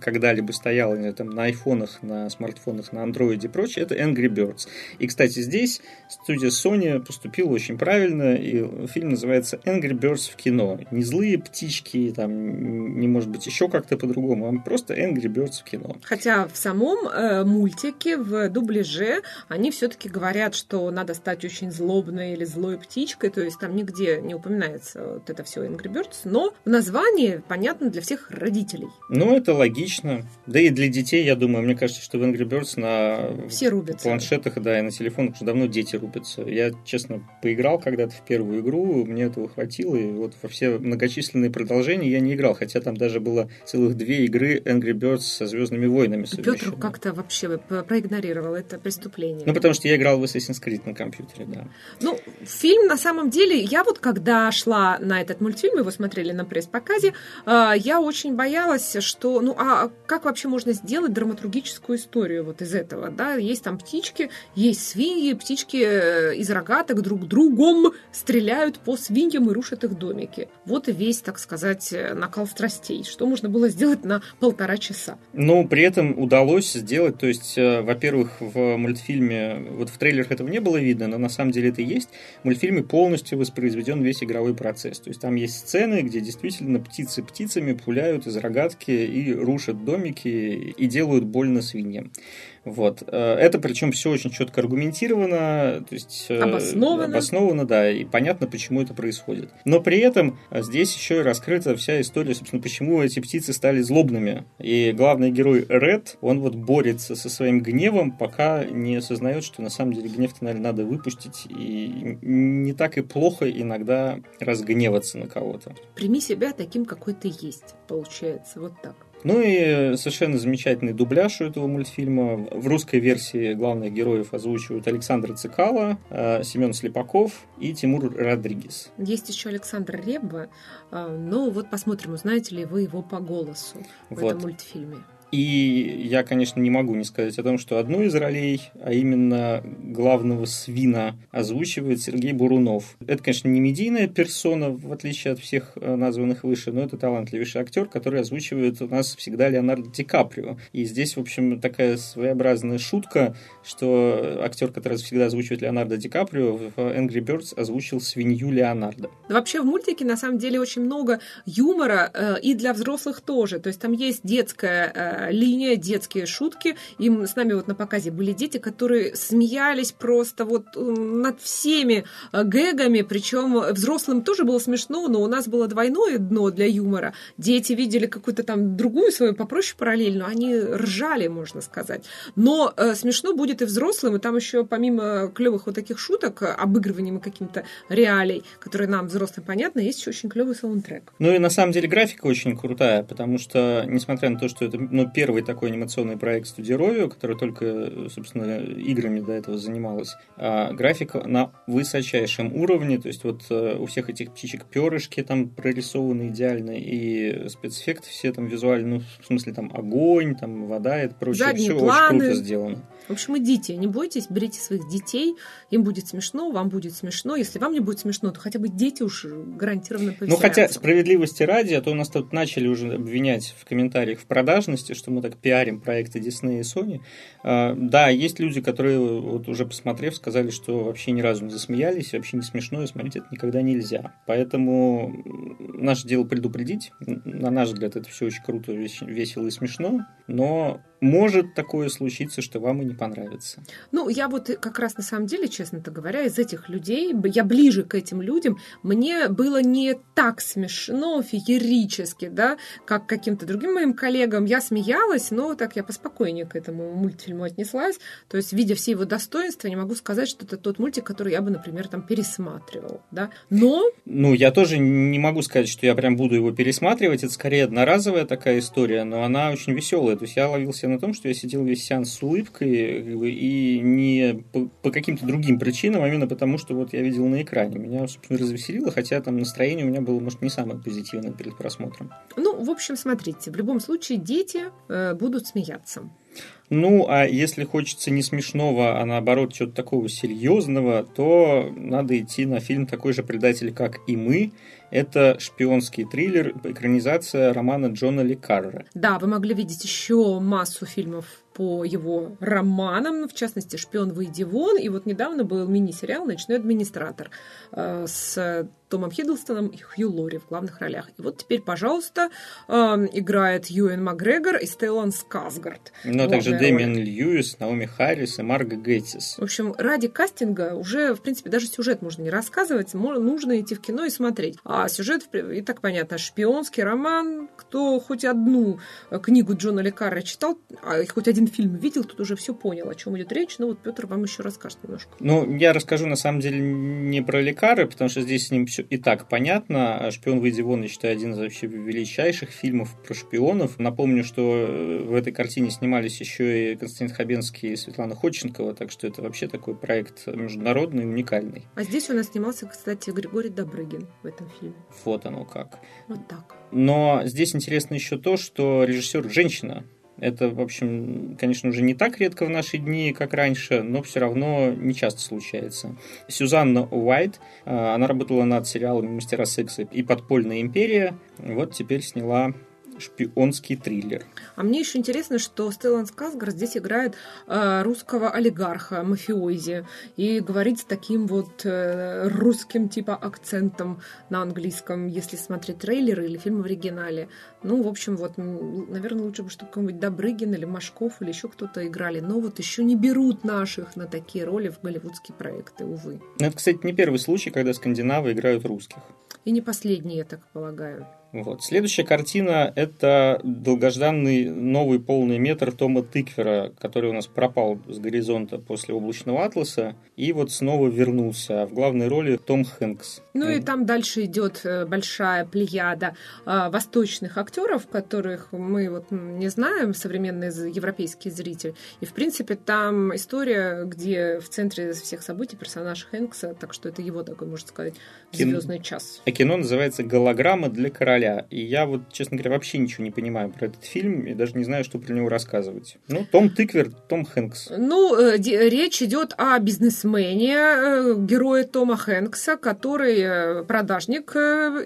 Speaker 2: когда-либо стояла не, там, на айфонах, на смартфонах, на андроиде и прочее, это Angry Birds. И, кстати, здесь студия Sony поступила очень правильно, и фильм называется Angry Birds в кино. Не злые птички, там, не может быть еще как-то по-другому, а просто Angry Birds в кино.
Speaker 1: Хотя в самом э, мультике, в дубляже, они все-таки говорят, что надо стать очень злобной или злой птичкой, то есть там нигде не упоминается вот это все Angry Angry Birds, но в названии понятно для всех родителей.
Speaker 2: Ну, это логично. Да и для детей, я думаю, мне кажется, что в Angry Birds на
Speaker 1: Все рубятся.
Speaker 2: планшетах, да, и на телефонах уже давно дети рубятся. Я, честно, поиграл когда-то в первую игру, мне этого хватило, и вот во все многочисленные продолжения я не играл, хотя там даже было целых две игры Angry Birds со Звездными войнами.
Speaker 1: Петр как-то вообще проигнорировал это преступление.
Speaker 2: Ну, потому что я играл в Assassin's Creed на компьютере, да.
Speaker 1: Ну, фильм на самом деле, я вот когда шла на этот мультфильм, мы его смотрели на пресс-показе, а, я очень боялась, что, ну, а как вообще можно сделать драматургическую историю вот из этого, да? Есть там птички, есть свиньи, птички э, из рогаток друг другом стреляют по свиньям и рушат их домики. Вот и весь, так сказать, накал страстей. Что можно было сделать на полтора часа?
Speaker 2: Ну, при этом удалось сделать, то есть, э, во-первых, в мультфильме, вот в трейлерах этого не было видно, но на самом деле это и есть, в мультфильме полностью воспроизведен весь игровой процесс. То есть там есть сцены, где действительно птицы птицами пуляют из рогатки и рушат домики и делают больно свиньям. Вот. Э, это причем все очень четко аргументировано, то есть
Speaker 1: э, обосновано.
Speaker 2: обосновано, да, и понятно, почему это происходит. Но при этом здесь еще и раскрыта вся история, собственно, почему эти птицы стали злобными. И главный герой Ред, он вот борется со своим гневом, пока не осознает, что на самом деле гнев-то, наверное, надо выпустить, и не так и плохо иногда разгневаться на кого-то.
Speaker 1: Прими себя таким, какой ты есть, получается, вот так.
Speaker 2: Ну и совершенно замечательный дубляж у этого мультфильма. В русской версии главных героев озвучивают Александр Цикало, э, Семен Слепаков и Тимур Родригес.
Speaker 1: Есть еще Александр Ребба. Э, ну вот посмотрим, узнаете ли вы его по голосу в вот. этом мультфильме.
Speaker 2: И я, конечно, не могу не сказать о том, что одну из ролей, а именно главного свина, озвучивает Сергей Бурунов. Это, конечно, не медийная персона, в отличие от всех э, названных выше, но это талантливейший актер, который озвучивает у нас всегда Леонардо Ди Каприо. И здесь, в общем, такая своеобразная шутка, что актер, который всегда озвучивает Леонардо Ди Каприо, в Angry Birds озвучил свинью Леонардо.
Speaker 1: Вообще в мультике, на самом деле, очень много юмора, э, и для взрослых тоже. То есть там есть детская э, линия, детские шутки. И с нами вот на показе были дети, которые смеялись просто вот над всеми э, гэгами, причем взрослым тоже было смешно, но у нас было двойное дно для юмора. Дети видели какую-то там другую свою попроще параллель, но они ржали, можно сказать. Но э, смешно будет и взрослым, и там еще помимо клевых вот таких шуток, обыгрыванием каким-то реалий, которые нам, взрослым, понятно, есть еще очень клевый саундтрек.
Speaker 2: Ну и на самом деле графика очень крутая, потому что, несмотря на то, что это ну, первый такой анимационный проект студии Rovio, который только, собственно, играми до этого занималась. А графика на высочайшем уровне, то есть вот э, у всех этих птичек перышки там прорисованы идеально, и спецэффекты все там визуально, ну, в смысле там огонь, там вода и прочее,
Speaker 1: Задние
Speaker 2: все
Speaker 1: планы.
Speaker 2: очень круто сделано.
Speaker 1: В общем, идите, не бойтесь, берите своих детей, им будет смешно, вам будет смешно. Если вам не будет смешно, то хотя бы дети уж гарантированно
Speaker 2: Ну, хотя справедливости ради, а то нас тут начали уже обвинять в комментариях в продажности, что мы так пиарим проекты Disney и Sony. А, да, есть люди, которые, вот уже посмотрев, сказали, что вообще ни разу не засмеялись, вообще не смешно, и смотреть это никогда нельзя. Поэтому наше дело предупредить. На наш взгляд, это все очень круто, весело и смешно, но может такое случиться, что вам и не понравится.
Speaker 1: Ну, я вот как раз на самом деле, честно-то говоря, из этих людей, я ближе к этим людям, мне было не так смешно, феерически, да, как каким-то другим моим коллегам. Я смеялась, но так я поспокойнее к этому мультфильму отнеслась. То есть, видя все его достоинства, не могу сказать, что это тот мультик, который я бы, например, там пересматривал, да. Но...
Speaker 2: Ну, я тоже не могу сказать, что я прям буду его пересматривать. Это скорее одноразовая такая история, но она очень веселая. То есть, я ловился на том, что я сидел весь сеанс с улыбкой, и не по, по каким-то другим причинам, а именно потому, что вот я видел на экране. Меня, собственно, развеселило, хотя там настроение у меня было, может, не самое позитивное перед просмотром.
Speaker 1: Ну, в общем, смотрите, в любом случае дети э, будут смеяться.
Speaker 2: Ну, а если хочется не смешного, а наоборот чего-то такого серьезного, то надо идти на фильм такой же предатель, как и мы. Это шпионский триллер, экранизация романа Джона Ли Карра.
Speaker 1: Да, вы могли видеть еще массу фильмов по его романам, в частности, «Шпион, выйди вон». И вот недавно был мини-сериал «Ночной администратор» э, с Томом Хиддлстоном и Хью Лори в главных ролях. И вот теперь, пожалуйста, э, играет Юэн Макгрегор и Стеллан Скасгард.
Speaker 2: Ну, а также Дэмиан Льюис, Наоми Харрис и Марго Гейтис.
Speaker 1: В общем, ради кастинга уже, в принципе, даже сюжет можно не рассказывать, нужно идти в кино и смотреть. А сюжет, и так понятно, шпионский роман. Кто хоть одну книгу Джона Лекарра читал, а хоть один фильм видел, тут уже все понял, о чем идет речь. Ну вот Петр вам еще расскажет немножко.
Speaker 2: Ну, я расскажу на самом деле не про Лекары, потому что здесь с ним все и так понятно. «Шпион, выйди вон», я считаю, один из вообще величайших фильмов про шпионов. Напомню, что э, в этой картине снимались еще и Константин Хабенский и Светлана Ходченкова, так что это вообще такой проект международный, уникальный.
Speaker 1: А здесь у нас снимался, кстати, Григорий Добрыгин в этом фильме.
Speaker 2: Вот оно как.
Speaker 1: Вот так.
Speaker 2: Но здесь интересно еще то, что режиссер женщина. Это, в общем, конечно, уже не так редко в наши дни, как раньше, но все равно не часто случается. Сюзанна Уайт, э, она работала над сериалами «Мастера секса» и «Подпольная империя». Вот теперь сняла шпионский триллер.
Speaker 1: А мне еще интересно, что Стеллан Скасгар здесь играет э, русского олигарха, мафиози, и говорит с таким вот э, русским типа акцентом на английском, если смотреть трейлеры или фильм в оригинале. Ну, в общем, вот, наверное, лучше бы, чтобы какой-нибудь Добрыгин или Машков или еще кто-то играли. Но вот еще не берут наших на такие роли в голливудские проекты, увы.
Speaker 2: Ну, это, кстати, не первый случай, когда скандинавы играют русских.
Speaker 1: И не последний, я так полагаю.
Speaker 2: Вот. Следующая картина – это долгожданный новый полный метр Тома Тыквера, который у нас пропал с горизонта после «Облачного атласа», и вот снова вернулся. А в главной роли Том Хэнкс.
Speaker 1: Ну и там дальше идет э, большая плеяда э, восточных актеров, которых мы вот не знаем, современный европейский зритель. И, в принципе, там история, где в центре всех событий персонаж Хэнкса, так что это его такой, можно сказать, звездный час.
Speaker 2: А кино называется «Голограмма для короля» короля. И я вот, честно говоря, вообще ничего не понимаю про этот фильм и даже не знаю, что про него рассказывать. Ну, Том Тыквер, Том Хэнкс.
Speaker 1: Ну, э, речь идет о бизнесмене, э, герое Тома Хэнкса, который э, продажник,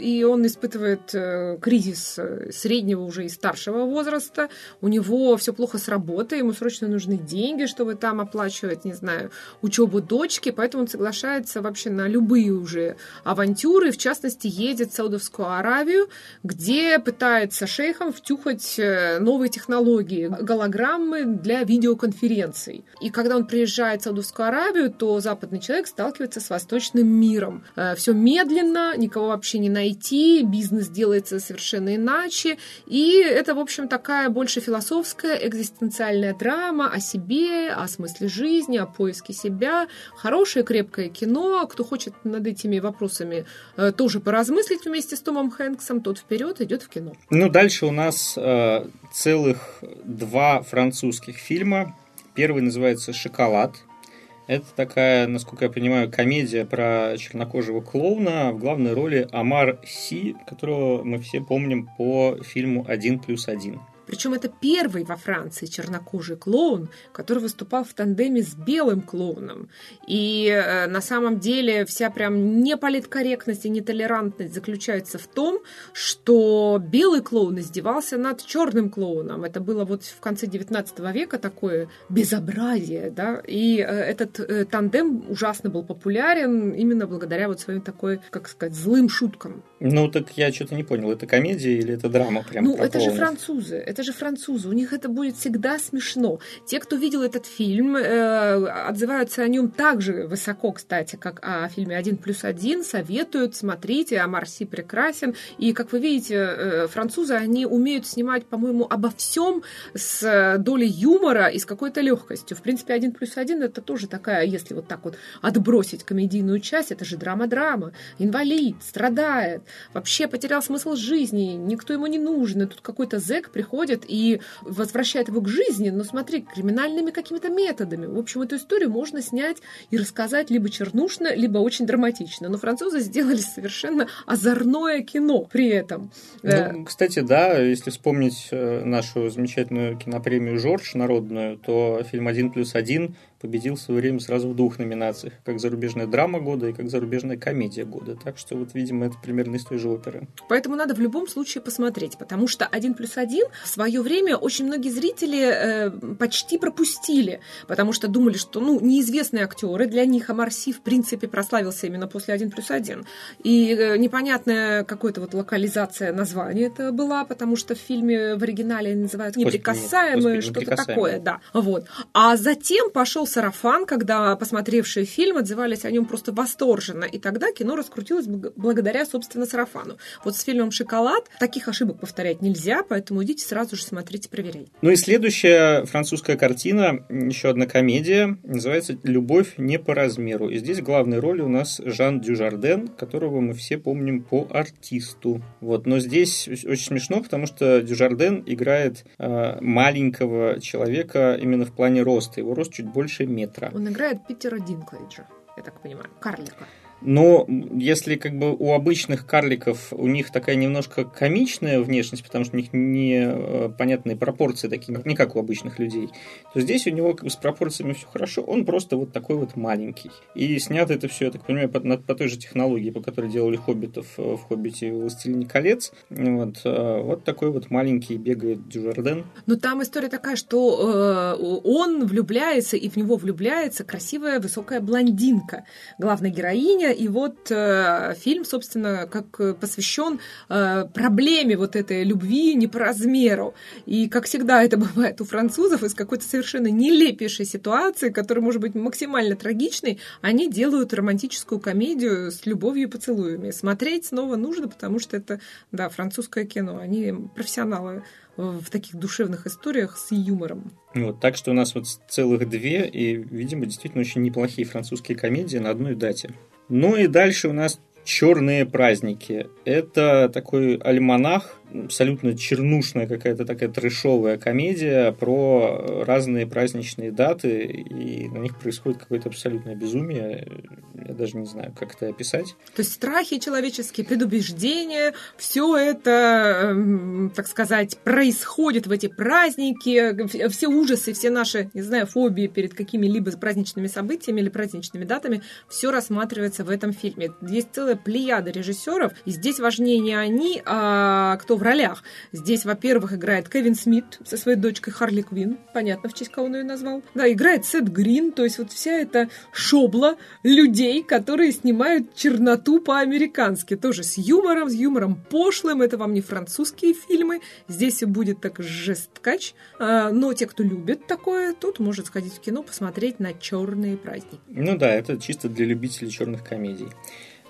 Speaker 1: и он испытывает кризис среднего уже и старшего возраста. У него все плохо с работой, ему срочно нужны деньги, чтобы там оплачивать, не знаю, учебу дочки, поэтому он соглашается вообще на любые уже авантюры, в частности, едет в Саудовскую Аравию, где пытается шейхам втюхать э, новые технологии, голограммы для видеоконференций. И когда он приезжает в Саудовскую Аравию, то западный человек сталкивается с восточным миром. Э, Все медленно, никого вообще не найти, бизнес делается совершенно иначе. И это, в общем, такая больше философская, экзистенциальная драма о себе, о смысле жизни, о поиске себя. Хорошее, крепкое кино. Кто хочет над этими вопросами э, тоже поразмыслить вместе с Томом Хэнксом, тот вперед идет в кино.
Speaker 2: Ну, дальше у нас э, целых два французских фильма. Первый называется «Шоколад». Это такая, насколько я понимаю, комедия про чернокожего клоуна. В главной роли Амар Си, которого мы все помним по фильму «Один плюс один».
Speaker 1: Причем это первый во Франции чернокожий клоун, который выступал в тандеме с белым клоуном. И э, на самом деле вся прям неполиткорректность и нетолерантность заключается в том, что белый клоун издевался над черным клоуном. Это было вот в конце 19 века такое безобразие, да, и э, этот э, тандем ужасно был популярен именно благодаря вот своим такой, как сказать, злым шуткам.
Speaker 2: Ну, так я что-то не понял, это комедия или это драма прям
Speaker 1: Ну, это клоунов? же французы, это это же французы, у них это будет всегда смешно. Те, кто видел этот фильм, э, отзываются о нем так же высоко, кстати, как о фильме «Один плюс один», советуют, смотрите, а Марси прекрасен. И, как вы видите, э, французы, они умеют снимать, по-моему, обо всем с долей юмора и с какой-то легкостью. В принципе, «Один плюс один» это тоже такая, если вот так вот отбросить комедийную часть, это же драма-драма. Инвалид, страдает, вообще потерял смысл жизни, никто ему не нужен, и тут какой-то зэк приходит приходит и возвращает его к жизни, но смотри, криминальными какими-то методами. В общем, эту историю можно снять и рассказать либо чернушно, либо очень драматично. Но французы сделали совершенно озорное кино при этом.
Speaker 2: Ну, э, кстати, да, если вспомнить э, нашу замечательную кинопремию «Жорж» народную, то фильм «Один плюс один» победил в свое время сразу в двух номинациях, как зарубежная драма года и как зарубежная комедия года. Так что вот, видимо, это примерно из той же оперы.
Speaker 1: Поэтому надо в любом случае посмотреть, потому что «Один плюс один» в свое время очень многие зрители э, почти пропустили, потому что думали, что ну, неизвестные актеры, для них Амарси в принципе прославился именно после «Один плюс один». И э, непонятная какая-то вот локализация названия это была, потому что в фильме в оригинале называют «Неприкасаемые», что-то такое, да. Вот. А затем пошел сарафан, когда посмотревшие фильм отзывались о нем просто восторженно. И тогда кино раскрутилось благодаря, собственно, сарафану. Вот с фильмом «Шоколад» таких ошибок повторять нельзя, поэтому идите сразу же смотрите, проверяйте.
Speaker 2: Ну и следующая французская картина, еще одна комедия, называется «Любовь не по размеру». И здесь главной роли у нас Жан Дюжарден, которого мы все помним по артисту. Вот. Но здесь очень смешно, потому что Дюжарден играет э, маленького человека именно в плане роста. Его рост чуть больше метра.
Speaker 1: Он играет Питера Динклейджа, я так понимаю, карлика.
Speaker 2: Но если как бы у обычных карликов у них такая немножко комичная внешность, потому что у них непонятные пропорции такие, не как у обычных людей, то здесь у него как бы с пропорциями все хорошо, он просто вот такой вот маленький. И снято это все, я так понимаю, по, по той же технологии, по которой делали хоббитов в «Хоббите» и «Властелине колец». Вот, э, вот такой вот маленький бегает Дюжарден.
Speaker 1: Но там история такая, что э, он влюбляется, и в него влюбляется красивая высокая блондинка. Главная героиня и вот э, фильм, собственно, как посвящен э, проблеме вот этой любви не по размеру. И, как всегда это бывает у французов, из какой-то совершенно нелепейшей ситуации, которая может быть максимально трагичной, они делают романтическую комедию с любовью и поцелуями. Смотреть снова нужно, потому что это, да, французское кино. Они профессионалы в таких душевных историях с юмором.
Speaker 2: Вот, так что у нас вот целых две, и, видимо, действительно очень неплохие французские комедии на одной дате. Ну и дальше у нас черные праздники. Это такой альманах абсолютно чернушная какая-то такая трешовая комедия про разные праздничные даты, и на них происходит какое-то абсолютное безумие. Я даже не знаю, как это описать.
Speaker 1: То есть страхи человеческие, предубеждения, все это, эм, так сказать, происходит в эти праздники, все ужасы, все наши, не знаю, фобии перед какими-либо праздничными событиями или праздничными датами, все рассматривается в этом фильме. Есть целая плеяда режиссеров, и здесь важнее не они, а кто в ролях. Здесь, во-первых, играет Кевин Смит со своей дочкой Харли Квин. Понятно, в честь кого он ее назвал. Да, играет Сет Грин. То есть вот вся эта шобла людей, которые снимают черноту по-американски. Тоже с юмором, с юмором пошлым. Это вам не французские фильмы. Здесь будет так жесткач. А, но те, кто любит такое, тут может сходить в кино, посмотреть на черные праздники.
Speaker 2: Ну да, это чисто для любителей черных комедий.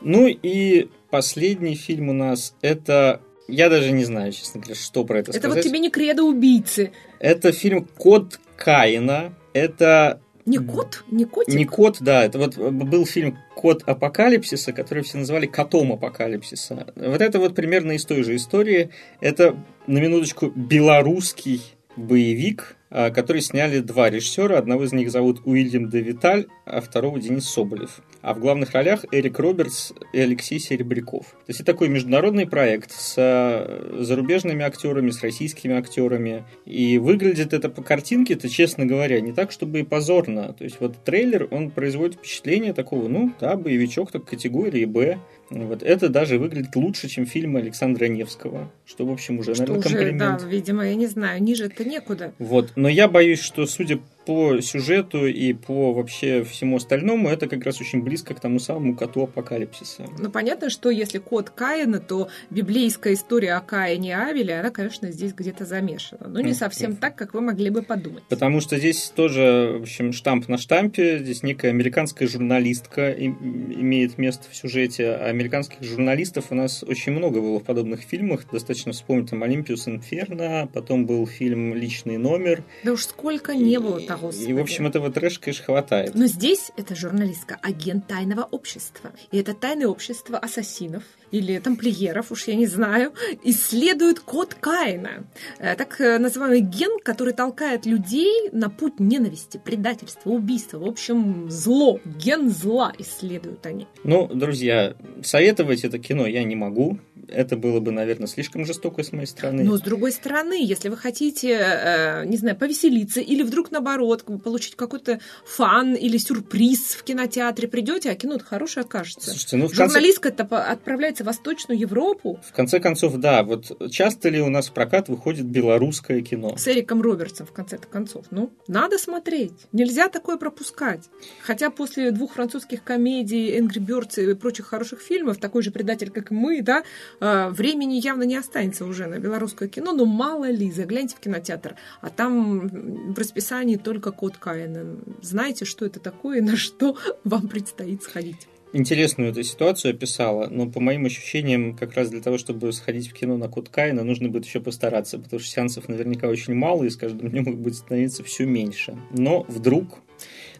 Speaker 2: Ну и последний фильм у нас это я даже не знаю, честно говоря, что про это,
Speaker 1: это
Speaker 2: сказать.
Speaker 1: Это вот тебе не кредо убийцы.
Speaker 2: Это фильм «Код Каина». Это
Speaker 1: не кот? Не котик?
Speaker 2: Не кот, да. Это вот был фильм «Кот апокалипсиса», который все называли «Котом апокалипсиса». Вот это вот примерно из той же истории. Это, на минуточку, белорусский боевик, а, который сняли два режиссера. Одного из них зовут Уильям де Виталь, а второго Денис Соболев. А в главных ролях Эрик Робертс и Алексей Серебряков. То есть это такой международный проект с а, зарубежными актерами, с российскими актерами. И выглядит это по картинке, это, честно говоря, не так, чтобы и позорно. То есть вот трейлер, он производит впечатление такого, ну, да, боевичок так категории «Б». Вот это даже выглядит лучше, чем фильмы Александра Невского, что, в общем, уже,
Speaker 1: что
Speaker 2: наверное,
Speaker 1: уже,
Speaker 2: комплимент.
Speaker 1: Да, видимо, я не знаю, ниже это некуда.
Speaker 2: Вот, но я боюсь, что, судя по сюжету и по вообще всему остальному, это как раз очень близко к тому самому коту апокалипсиса.
Speaker 1: Ну, понятно, что если кот Каина, то библейская история о Каине и Авеле, она, конечно, здесь где-то замешана. Но не совсем так, как вы могли бы подумать.
Speaker 2: Потому что здесь тоже, в общем, штамп на штампе. Здесь некая американская журналистка имеет место в сюжете. А американских журналистов у нас очень много было в подобных фильмах. Достаточно вспомнить там «Олимпиус Инферно», потом был фильм «Личный номер».
Speaker 1: Да уж сколько не было того
Speaker 2: и, в общем, этого трэша, конечно, хватает.
Speaker 1: Но здесь эта журналистка агент тайного общества. И это тайное общество ассасинов или тамплиеров, уж я не знаю, исследует код Каина. Э, так э, называемый ген, который толкает людей на путь ненависти, предательства, убийства. В общем, зло, ген зла исследуют они.
Speaker 2: Ну, друзья, советовать это кино я не могу это было бы, наверное, слишком жестоко с моей стороны.
Speaker 1: Но с другой стороны, если вы хотите, э, не знаю, повеселиться или вдруг наоборот получить какой-то фан или сюрприз в кинотеатре, придете, а кино хорошее окажется. Слушайте, ну, в конце... Журналистка отправляется называется, Восточную Европу.
Speaker 2: В конце концов, да, вот часто ли у нас в прокат выходит белорусское кино?
Speaker 1: С Эриком Робертсом, в конце концов. Ну, надо смотреть. Нельзя такое пропускать. Хотя после двух французских комедий, Angry Birds и прочих хороших фильмов, такой же предатель, как и мы, да, а, времени явно не останется уже на белорусское кино, но мало ли, загляньте в кинотеатр, а там в расписании только код Каина. Знаете, что это такое и на что вам предстоит сходить?
Speaker 2: Интересную эту ситуацию описала, но по моим ощущениям, как раз для того, чтобы сходить в кино на Код Каина, нужно будет еще постараться, потому что сеансов наверняка очень мало, и с каждым днем их будет становиться все меньше. Но вдруг...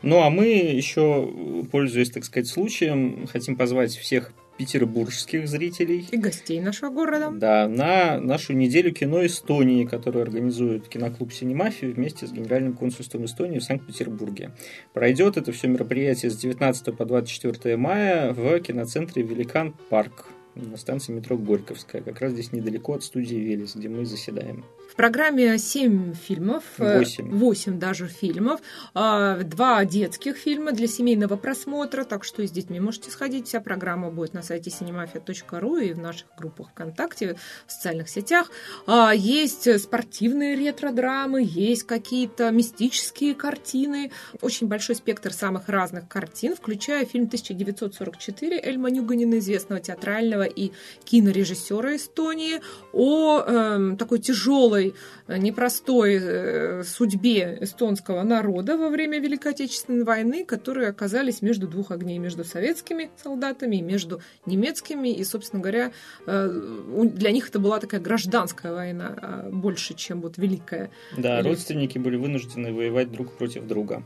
Speaker 2: Ну, а мы еще, пользуясь, так сказать, случаем, хотим позвать всех петербургских зрителей.
Speaker 1: И гостей нашего города.
Speaker 2: Да, на нашу неделю кино Эстонии, которую организует киноклуб «Синемафия» вместе с Генеральным консульством Эстонии в Санкт-Петербурге. Пройдет это все мероприятие с 19 по 24 мая в киноцентре «Великан Парк» на станции метро Горьковская, как раз здесь недалеко от студии «Велес», где мы заседаем.
Speaker 1: В программе 7 фильмов,
Speaker 2: 8,
Speaker 1: э, 8 даже фильмов, а, два детских фильма для семейного просмотра, так что и с детьми можете сходить. Вся программа будет на сайте cinemafia.ru и в наших группах ВКонтакте, в социальных сетях. А, есть спортивные ретро-драмы, есть какие-то мистические картины, очень большой спектр самых разных картин, включая фильм 1944 Эльма Нюганина, известного театрального и кинорежиссера Эстонии, о э, такой тяжелой Э, непростой э, судьбе эстонского народа во время Великой Отечественной войны, которые оказались между двух огней, между советскими солдатами и между немецкими. И, собственно говоря, э, для них это была такая гражданская война а больше, чем вот Великая.
Speaker 2: Да, родственники были вынуждены воевать друг против друга.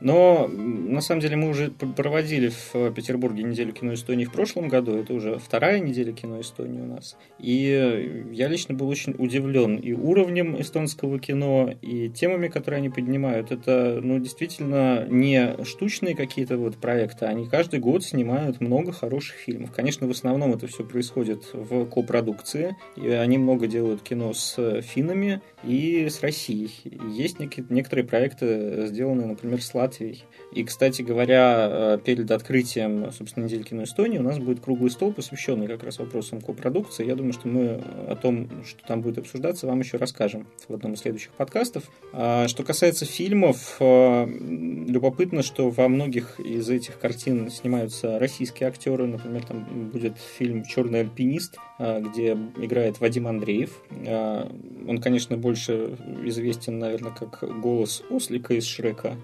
Speaker 2: Но на самом деле мы уже проводили в Петербурге неделю кино Эстонии в прошлом году. Это уже вторая неделя кино Эстонии у нас. И я лично был очень удивлен и уровнем эстонского кино, и темами, которые они поднимают. Это ну, действительно не штучные какие-то вот проекты. Они каждый год снимают много хороших фильмов. Конечно, в основном это все происходит в копродукции. И они много делают кино с финнами и с Россией. Есть некоторые проекты, сделанные, например, с. И, кстати говоря, э, перед открытием, собственно, недели кино Эстонии у нас будет круглый стол, посвященный как раз вопросам копродукции. Я думаю, что мы о том, что там будет обсуждаться, вам еще расскажем в одном из следующих подкастов. А, что касается фильмов, э, любопытно, что во многих из этих картин снимаются российские актеры. Например, там будет фильм «Черный альпинист», э, где играет Вадим Андреев. Он, конечно, больше известен, наверное, как голос ослика из Шрека.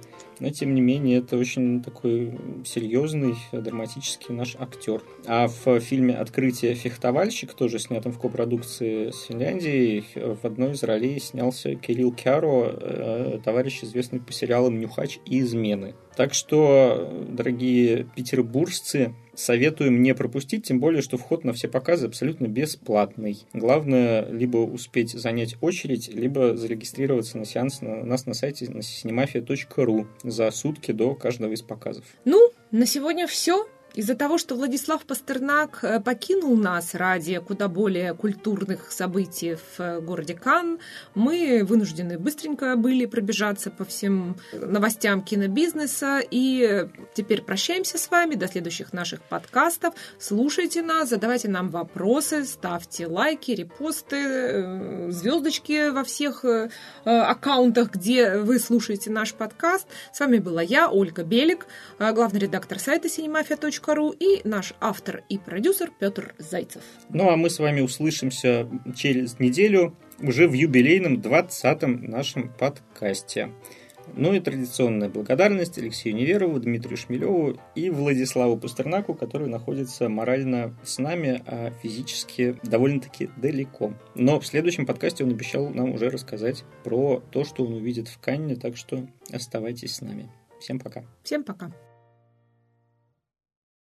Speaker 2: Тем не менее, это очень такой серьезный, драматический наш актер. А в фильме «Открытие фехтовальщик», тоже снятом в копродукции с Финляндией, в одной из ролей снялся Кирилл Кяро, э, товарищ, известный по сериалам «Нюхач» и «Измены». Так что, дорогие петербуржцы, советуем не пропустить, тем более, что вход на все показы абсолютно бесплатный. Главное, либо успеть занять очередь, либо зарегистрироваться на сеанс у нас на сайте на cinemafia.ru за сутки до каждого из показов.
Speaker 1: Ну, на сегодня все. Из-за того, что Владислав Пастернак э, покинул нас ради куда более культурных событий в э, городе Кан, мы вынуждены быстренько были пробежаться по всем новостям кинобизнеса. И теперь прощаемся с вами до следующих наших подкастов. Слушайте нас, задавайте нам вопросы, ставьте лайки, репосты, э, звездочки во всех аккаунтах, где вы слушаете наш подкаст. С вами была я, Ольга Белик, главный редактор сайта cinemafia.com Ру и наш автор и продюсер Петр Зайцев.
Speaker 2: Ну а мы с вами услышимся через неделю уже в юбилейном 20-м нашем подкасте. Ну и традиционная благодарность Алексею Неверову, Дмитрию Шмелеву и Владиславу Пастернаку, который находится морально с нами, а физически довольно-таки далеко. Но в следующем подкасте он обещал нам уже рассказать про то, что он увидит в Канне, так что оставайтесь с нами. Всем пока.
Speaker 1: Всем пока.